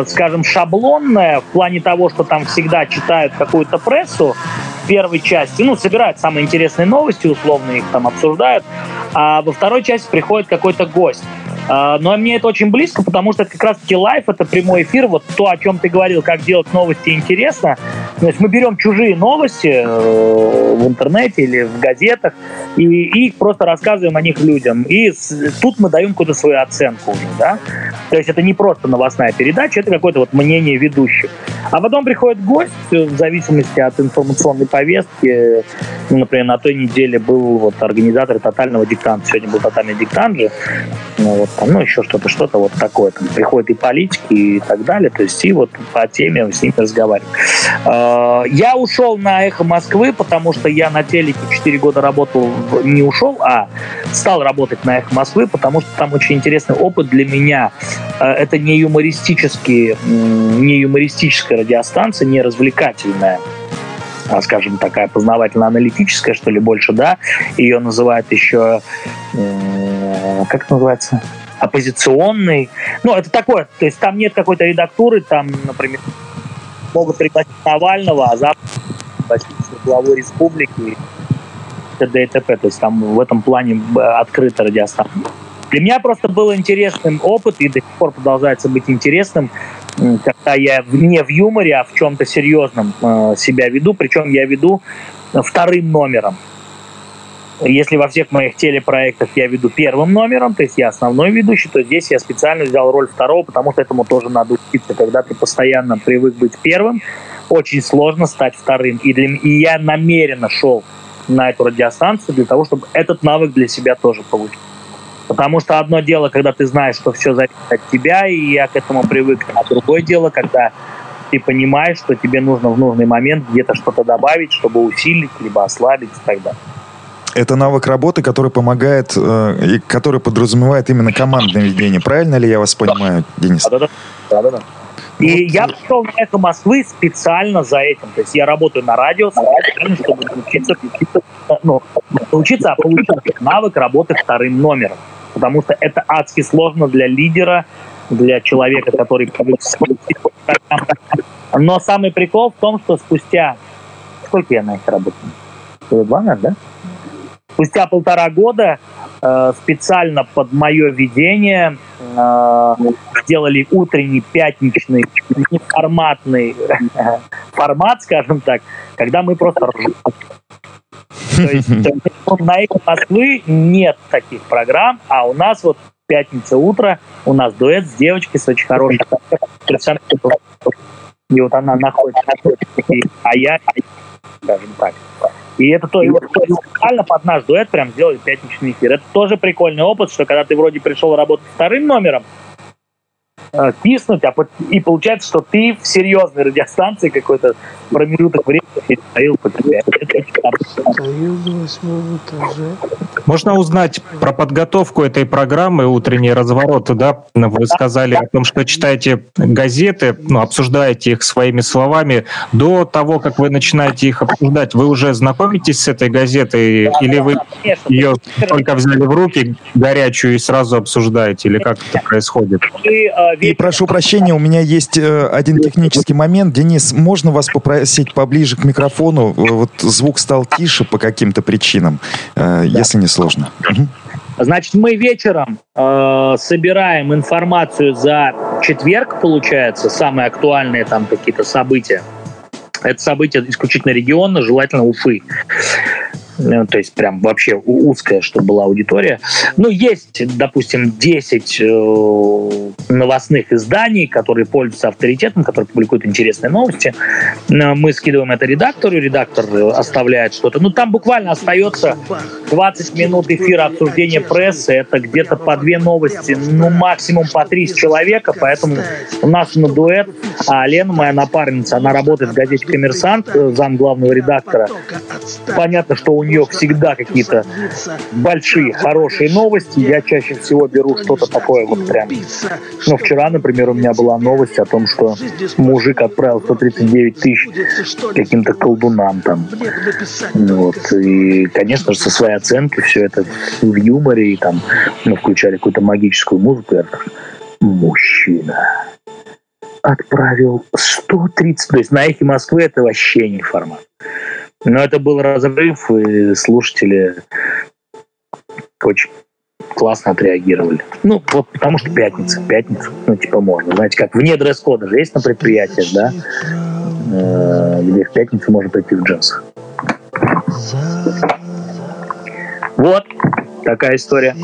скажем, шаблонная в плане того, что там всегда читают какую-то прессу первой части, ну, собирают самые интересные новости, условно их там обсуждают, а во второй части приходит какой-то гость. А, но мне это очень близко, потому что это как раз-таки лайф, это прямой эфир, вот то, о чем ты говорил, как делать новости интересно. То есть мы берем чужие новости э, в интернете или в газетах и, и просто рассказываем о них людям. И тут мы даем какую-то свою оценку уже, да. То есть это не просто новостная передача, это какое-то вот мнение ведущих. А потом приходит гость, в зависимости от информационной повестки. Ну, например, на той неделе был вот организатор тотального диктанта. Сегодня был тотальный диктант же. Ну, вот, там, ну, еще что-то, что-то вот такое. Там приходят и политики и так далее. То есть и вот по теме с ними разговариваем. А, я ушел на «Эхо Москвы», потому что я на телеке 4 года работал, не ушел, а стал работать на «Эхо Москвы», потому что там очень интересный опыт для меня. А, это не юмористический, не юмористическая радиостанция, не развлекательная скажем, такая познавательно-аналитическая, что ли, больше, да. Ее называют еще, как это называется, оппозиционный. Ну, это такое, то есть там нет какой-то редактуры, там, например, могут пригласить Навального, а завтра пригласить главу республики т.д. и т.п. То есть там в этом плане э, открыта радиостанция. Для меня просто был интересным опыт, и до сих пор продолжается быть интересным, когда я не в юморе, а в чем-то серьезном э, себя веду, причем я веду вторым номером. Если во всех моих телепроектах я веду первым номером, то есть я основной ведущий, то здесь я специально взял роль второго, потому что этому тоже надо учиться. Когда ты постоянно привык быть первым, очень сложно стать вторым. И, для, и я намеренно шел на эту радиостанцию для того, чтобы этот навык для себя тоже получить. Потому что одно дело, когда ты знаешь, что все зависит от тебя, и я к этому привык, а другое дело, когда ты понимаешь, что тебе нужно в нужный момент где-то что-то добавить, чтобы усилить, либо ослабить и так далее. Это навык работы, который помогает э, и который подразумевает именно командное ведение. Правильно ли я вас понимаю, Денис? Да, да, да. да, да. И вот. я пришел на «Эхо Москвы» специально за этим. То есть я работаю на радио, специально, чтобы научиться, ну, научиться, а получить навык работы вторым номером. Потому что это адски сложно для лидера, для человека, который Но самый прикол в том, что спустя... Сколько я на их работаю? Два, да? Спустя полтора года э, специально под мое видение э, сделали утренний пятничный неформатный [LAUGHS] формат, скажем так, когда мы просто. То есть [LAUGHS] на эхо Москвы нет таких программ, а у нас вот пятница утро, у нас дуэт с девочкой с очень хорошей и вот она находится, а я, скажем так. И это то, и вот специально под наш дуэт прям сделали пятничный эфир. Это тоже прикольный опыт, что когда ты вроде пришел работать вторым номером, э, киснуть, а и получается, что ты в серьезной радиостанции какой-то промежуток времени стоил по Можно узнать про подготовку этой программы «Утренние развороты», да? Вы сказали о том, что читаете газеты, ну, обсуждаете их своими словами. До того, как вы начинаете их обсуждать, вы уже знакомитесь с этой газетой? Или вы ее только взяли в руки, горячую, и сразу обсуждаете? Или как это происходит? Э, и прошу прощения, у меня есть э, один технический момент. Денис, можно вас попросить поближе к микрофону? Вот звук стал тише по каким-то причинам, э, если не сложно. Значит, мы вечером э, собираем информацию за четверг, получается, самые актуальные там какие-то события. Это события исключительно региона, желательно Уфы. Э, то есть прям вообще узкая, чтобы была аудитория. Ну, есть, допустим, 10 э, новостных изданий, которые пользуются авторитетом, которые публикуют интересные новости. Э, мы скидываем это редактору, редактор оставляет что-то. Ну, там буквально остается 20 минут эфира обсуждения прессы, это где-то по две новости, ну, максимум по три человека, поэтому у нас на дуэт, а Лена, моя напарница, она работает в газете «Коммерсант», зам главного редактора. Понятно, что у нее всегда какие-то большие, хорошие новости. Я чаще всего беру что-то такое вот прям. Ну, вчера, например, у меня была новость о том, что мужик отправил 139 тысяч каким-то колдунам там. Вот. И, конечно же, со своей оценкой все это в юморе и там ну, включали какую-то магическую музыку. Я так, мужчина отправил 130, то есть на эхе Москвы это вообще не формат. Но это был разрыв, и слушатели очень классно отреагировали. Ну, вот потому что пятница, пятница, ну, типа можно. Знаете, как вне дресс-кода же есть на предприятиях, да, э, где в пятницу можно пойти в джинсах. Вот такая история.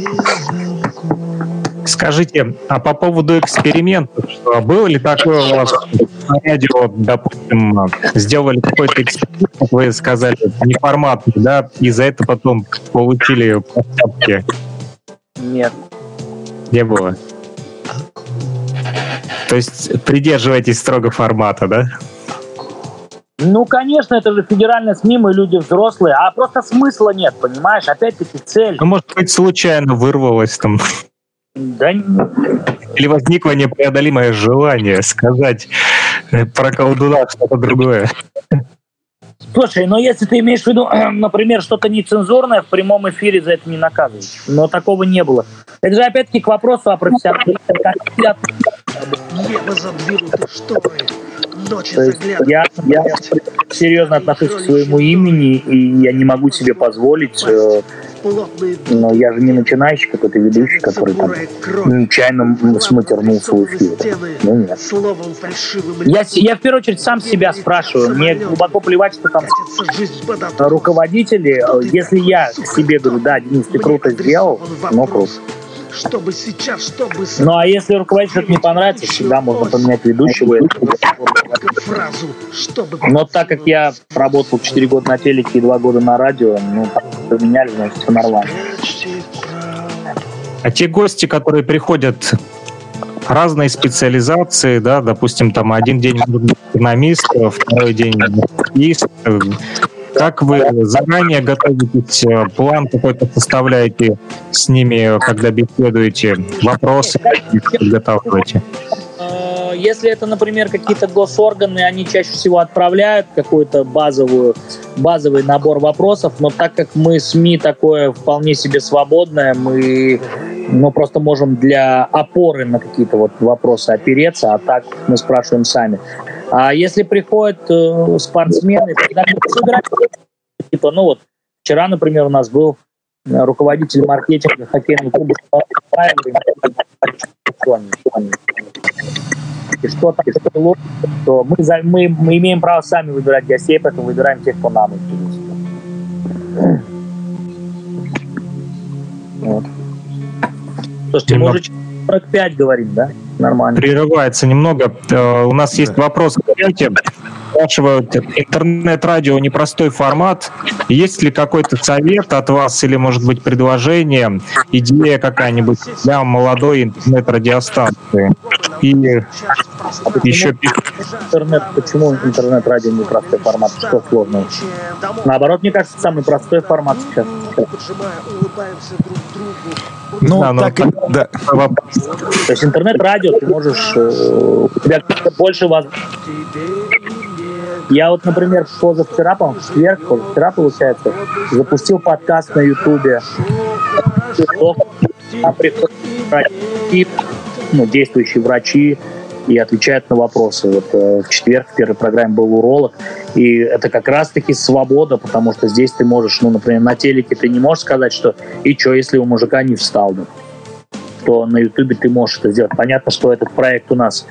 Скажите, а по поводу экспериментов, что было ли такое у вас на радио, допустим, сделали какой-то эксперимент, как вы сказали, неформатный, да, и за это потом получили поставки? Нет. Не было? То есть придерживаетесь строго формата, да? Ну, конечно, это же федеральная СМИ, мы люди взрослые, а просто смысла нет, понимаешь? Опять-таки цель. Ну, может быть, случайно вырвалось там. Да Или возникло непреодолимое желание сказать э, про колдуна что-то другое. Слушай, но если ты имеешь в виду, [CLEARS THROAT] например, что-то нецензурное, в прямом эфире за это не наказывают. Но такого не было. Это же опять-таки к вопросу о профессионализме. Небо задвинуты шторы. Ночи я, я серьезно отношусь к своему имени, и я не могу себе позволить э, но я же не начинающий какой-то ведущий, который там нечаянно сматернулся в эфире. Ну нет. Я, я в первую очередь сам себя спрашиваю. Мне глубоко плевать, что там руководители. Если я к себе говорю, да, Денис, ты круто сделал, ну круто чтобы сейчас, чтобы... Ну, а если руководителю не понравится, всегда можно поменять ведущего. Фразу, чтобы... Но так как я работал 4 года на телеке и 2 года на радио, ну, поменяли, значит, все нормально. А те гости, которые приходят разные специализации, да, допустим, там один день экономист, второй день юрист, как вы заранее готовитесь, э, план какой-то составляете с ними, когда беседуете, вопросы подготавливаете? Э, если это, например, какие-то госорганы, они чаще всего отправляют какой-то базовую, базовый набор вопросов, но так как мы СМИ такое вполне себе свободное, мы мы просто можем для опоры на какие-то вот вопросы опереться, а так мы спрашиваем сами. А если приходят э, спортсмены, тогда играть, типа, ну вот, вчера, например, у нас был э, руководитель маркетинга хоккейного клуба И что так, что было, то мы, за, мы, мы имеем право сами выбирать гостей, поэтому выбираем тех, кто нам интересен. Вот. Слушайте, мы уже 45 говорим, да? Нормально. Прерывается немного. Э, у нас есть вопрос к спрашивают, интернет-радио непростой формат. Есть ли какой-то совет от вас или, может быть, предложение, идея какая-нибудь для молодой интернет-радиостанции? И а еще... Интернет, почему интернет-радио непростой формат? Что сложного? Наоборот, мне кажется, самый простой формат сейчас. Ну, да, так, ну, да. То есть интернет-радио ты можешь... Э, у тебя больше вас я вот, например, позавчера, по-моему, в четверг, позавчера, получается, запустил подкаст на Ютубе. Там приходят врачи, ну, действующие врачи, и отвечают на вопросы. Вот э, в четверг в первой программе был уролог, и это как раз-таки свобода, потому что здесь ты можешь, ну, например, на телеке ты не можешь сказать, что и что, если у мужика не встал, да? то на Ютубе ты можешь это сделать. Понятно, что этот проект у нас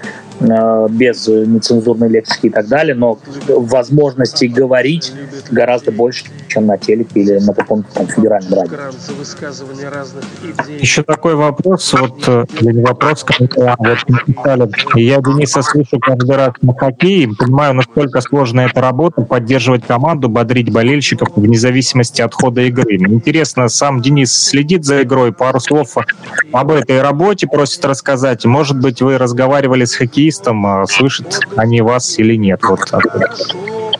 Э, без нецензурной лексики и так далее, но возможностей говорить гораздо больше, чем на телеке или на каком-то там федеральном радио. Еще такой вопрос, вот, э, или не вопрос, а вот написали, я Дениса слышу каждый раз на хоккее, понимаю, насколько сложная эта работа, поддерживать команду, бодрить болельщиков вне зависимости от хода игры. Интересно, сам Денис следит за игрой, пару слов об этой работе просит рассказать. Может быть, вы разговаривали с хоккеистом, а слышат они вас или нет? Вот.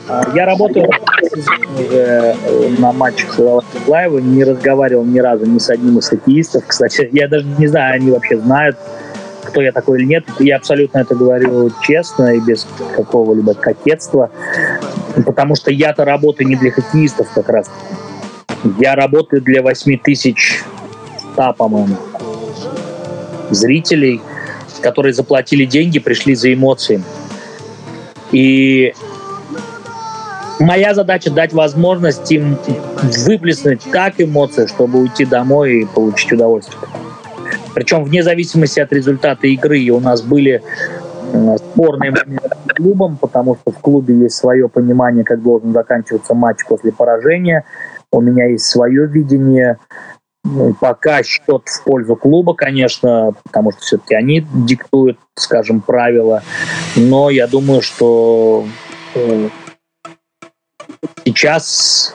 А, я работаю уже на матчах Лайва, не разговаривал ни разу ни с одним из хоккеистов. Кстати, [LAUGHS] я даже не знаю, они вообще знают, кто я такой или нет. Я абсолютно это говорю честно и без какого-либо кокетства, потому что я-то работаю не для хоккеистов как раз. Я работаю для 8 тысяч 100, по-моему, зрителей – которые заплатили деньги, пришли за эмоциями. И моя задача дать возможность им выплеснуть так эмоции, чтобы уйти домой и получить удовольствие. Причем вне зависимости от результата игры у нас были спорные моменты с клубом, потому что в клубе есть свое понимание, как должен заканчиваться матч после поражения. У меня есть свое видение ну, пока счет в пользу клуба, конечно, потому что все-таки они диктуют, скажем, правила. Но я думаю, что э, сейчас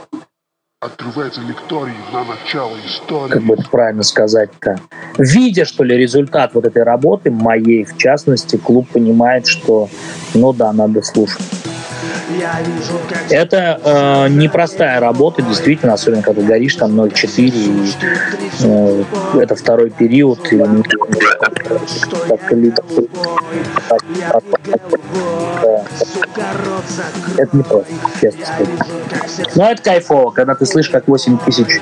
открывается лекторий на начало истории. Как бы это правильно сказать-то? Видя, что ли, результат вот этой работы, моей в частности, клуб понимает, что, ну да, надо слушать. Это э, непростая работа, действительно, особенно когда горишь там 0,4, и э, это второй период, и это не просто, честно сказать. Но это кайфово, когда ты слышишь, как 8 тысяч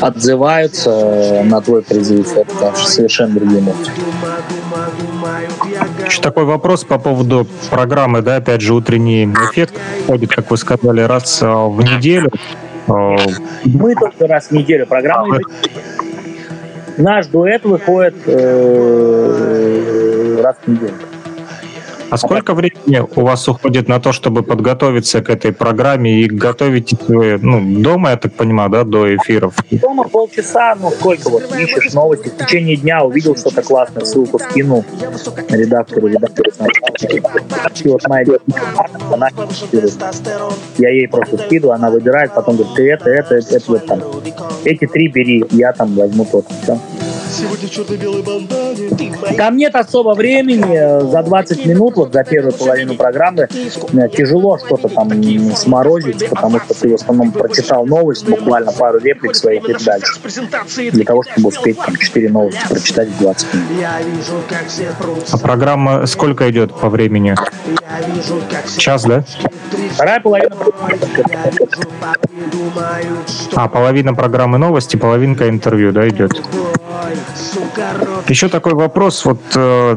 отзываются на твой призыв, это совершенно другие эмоции. Еще такой вопрос по поводу программы, да, опять же, утренний эффект ходит, как вы сказали, раз а, в неделю. А, Мы только раз в неделю. Программа Наш дуэт выходит э, раз в неделю. А сколько времени у вас уходит на то, чтобы подготовиться к этой программе и готовить вы ну, дома, я так понимаю, да, до эфиров? Дома полчаса, ну сколько вот ищешь новости, в течение дня увидел что-то классное, ссылку скинул редактору, редактору вот моя я ей просто скидываю, она выбирает, потом говорит, ты это, это, это, это, там. Эти три бери, я там возьму тот. Все. Сегодня черно-белой бандане. Там нет особо времени. За 20 минут, вот за первую половину программы, тяжело что-то там сморозить, потому что ты в основном прочитал новость, буквально пару реплик своих и дальше. Для того, чтобы успеть там 4 новости прочитать в 20 минут. А программа сколько идет по времени? Час, да? Вторая половина А, половина программы новости, половинка интервью, да, идет? Еще такой вопрос. Вот э,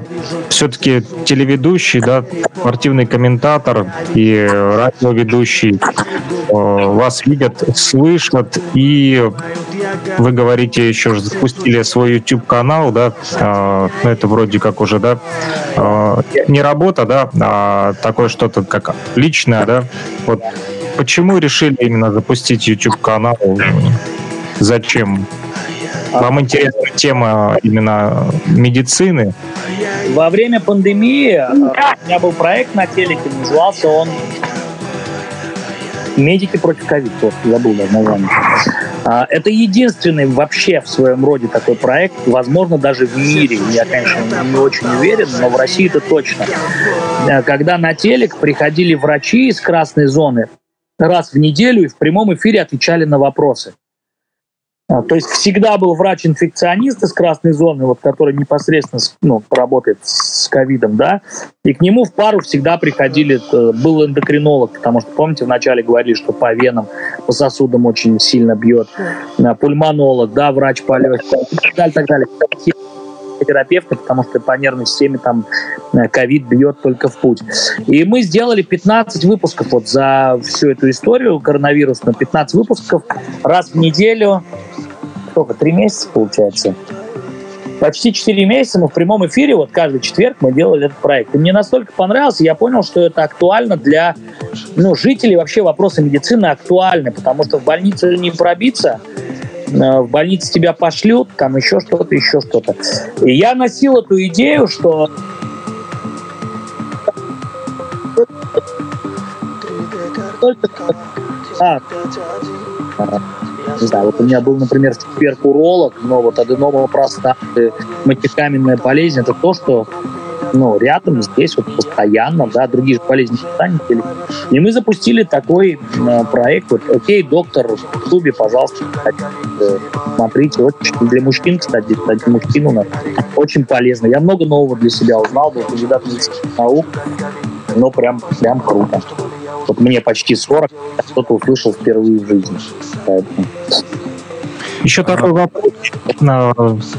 все-таки телеведущий, да, спортивный комментатор и радиоведущий э, вас видят, слышат, и вы говорите, еще запустили свой YouTube-канал, да, э, ну, это вроде как уже, да, э, не работа, да, а такое что-то как личное, да. Вот почему решили именно запустить YouTube-канал? Зачем? Вам интересна тема именно медицины? Во время пандемии э, у меня был проект на телеке, назывался он «Медики против ковид». Забыл даже название. А, Это единственный вообще в своем роде такой проект, возможно, даже в мире. Я, конечно, не очень уверен, но в России это точно. Э, Когда на телек приходили врачи из красной зоны раз в неделю и в прямом эфире отвечали на вопросы. А, То есть всегда был врач-инфекционист из красной зоны, вот, который непосредственно ну, работает с ковидом, да, и к нему в пару всегда приходили, э, был эндокринолог, потому что, помните, вначале говорили, что по венам, по сосудам очень сильно бьет, А, пульмонолог, да, врач по легким, и так далее, так далее. терапевты, потому что по нервной системе там э, ковид бьет только в путь. И мы сделали 15 выпусков вот за всю эту историю коронавирусную, 15 выпусков раз в неделю, сколько, три месяца получается? Почти 4 месяца мы в прямом эфире, вот каждый четверг мы делали этот проект. И мне настолько понравился, я понял, что это актуально для ну, жителей. Вообще вопросы медицины актуальны, потому что в больницу не пробиться, э, в больнице тебя пошлют, там еще что-то, еще что-то. И я носил эту идею, что А, не знаю, вот у меня был, например, в четверг уролог, но вот аденома простаты, мочекаменная болезнь, это то, что ну, рядом здесь вот постоянно, да, другие же болезни не станете. И мы запустили такой э, проект, вот, окей, доктор, в клубе, пожалуйста, э, смотрите, очень для мужчин, кстати, для мужчин у нас очень полезно. Я много нового для себя узнал, был кандидат медицинских наук, но прям, прям круто. Вот мне почти 40, а кто-то услышал впервые в жизни. Поэтому Еще такой вопрос. Я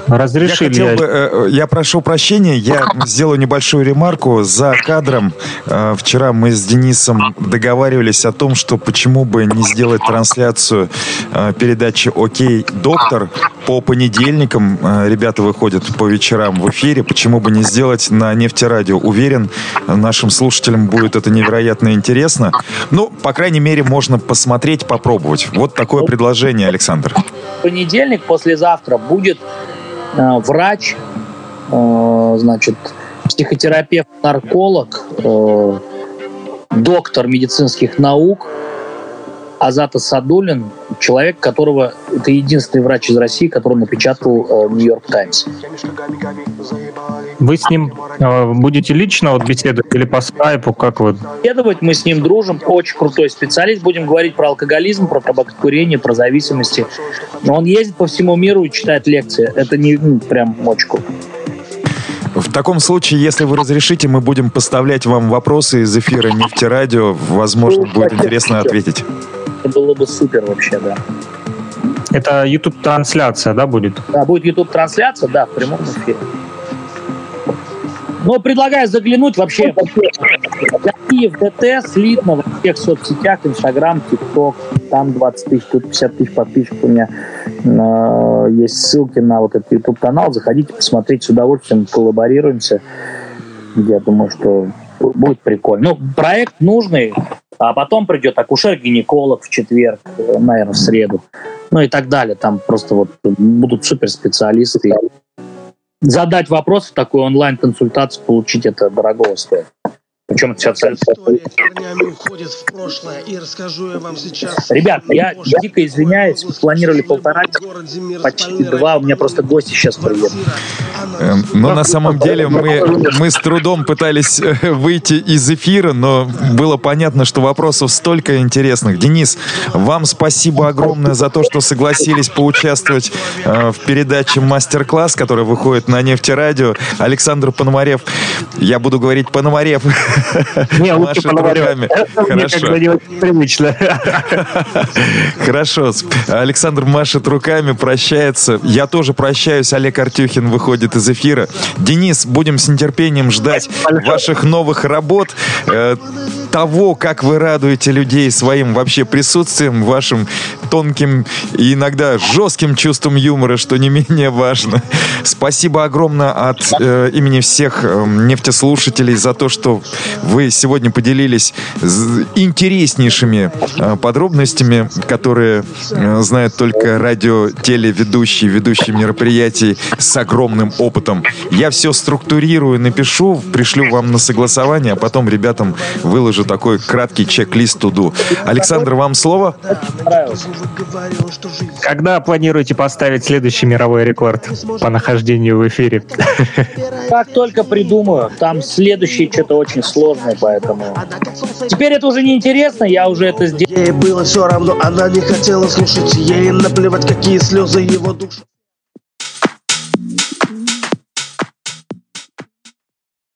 Разрешили хотел я бы, э, я прошу прощения, я сделаю небольшую ремарку. За кадром э, вчера мы с Денисом договаривались о том, что почему бы не сделать трансляцию э, передачи «Окей, доктор» по понедельникам. Ребята выходят по вечерам в эфире. Почему бы не сделать на нефтерадио? Уверен, нашим слушателям будет это невероятно интересно. Ну, по крайней мере, можно посмотреть, попробовать. Вот такое предложение, Александр. Понедельник, послезавтра, будет э, врач, э, значит, психотерапевт, нарколог, э, доктор медицинских наук Азата Садулин, человек, которого это единственный врач из России, который напечатал э, Нью-Йорк Таймс. Вы с ним э, будете лично вот беседовать или по скайпу, как вы? Беседовать мы с ним дружим, очень крутой специалист. Будем говорить про алкоголизм, про табакокурение, про зависимости. Но он ездит по всему миру и читает лекции. Это не ну, прям очень круто. В таком случае, если вы разрешите, мы будем поставлять вам вопросы из эфира Нефтерадио. Возможно, будет интересно ответить. Это было бы супер вообще, да. Это YouTube-трансляция, да, будет? Да, будет YouTube-трансляция, да, в прямом эфире. Но предлагаю заглянуть вообще Какие в ДТ слитно во всех соцсетях, Инстаграм, ТикТок, там 20 тысяч, тут 50 тысяч подписчиков у меня. Э, Есть ссылки на вот этот YouTube-канал. Заходите, посмотрите с удовольствием, коллаборируемся. Я думаю, что будет прикольно. Ну, проект нужный, а потом придет акушер-гинеколог в четверг, э, наверное, в среду. Ну и так далее. Там просто вот будут суперспециалисты. Задать вопрос в такой онлайн-консультацию, получить это дорого стоит. Причем это сейчас История корнями уходит в прошлое, и расскажу я вам сейчас. Ребят, я Позже. дико извиняюсь, мы планировали полтора почти два, у меня просто гости сейчас приедут. Она Эм, Но на самом деле мы, мы с трудом пытались э, выйти из эфира, но было понятно, что вопросов столько интересных. Денис, вам спасибо огромное за то, что согласились поучаствовать э, в передаче «Мастер-класс», которая выходит на Нефтерадио. Александр Пономарев, я буду говорить Пономарев, [LAUGHS] Не, лучше поговорю. Хорошо. Привычно. [LAUGHS] Хорошо. Александр машет руками, прощается. Я тоже прощаюсь. Олег Артюхин выходит из эфира. Денис, будем с нетерпением ждать ваших новых работ. Того, как вы радуете людей своим вообще присутствием, вашим тонким и иногда жестким чувством юмора, что не менее важно. Спасибо огромное от э, имени всех э, нефтеслушателей за то, что вы сегодня поделились интереснейшими э, подробностями, которые э, знают только радио-телеведущие, ведущие мероприятий с огромным опытом. Я все структурирую, напишу, пришлю вам на согласование, а потом ребятам выложу такой краткий чек-лист туду. Александр, вам слово? Когда планируете поставить следующий мировой рекорд по нахождению в эфире? [LAUGHS] Как только придумаю. Там следующий что-то очень сложное, поэтому... Теперь это уже не интересно, я уже это сделал. Ей было все равно, она не хотела слушать, ей наплевать, какие слезы его душа.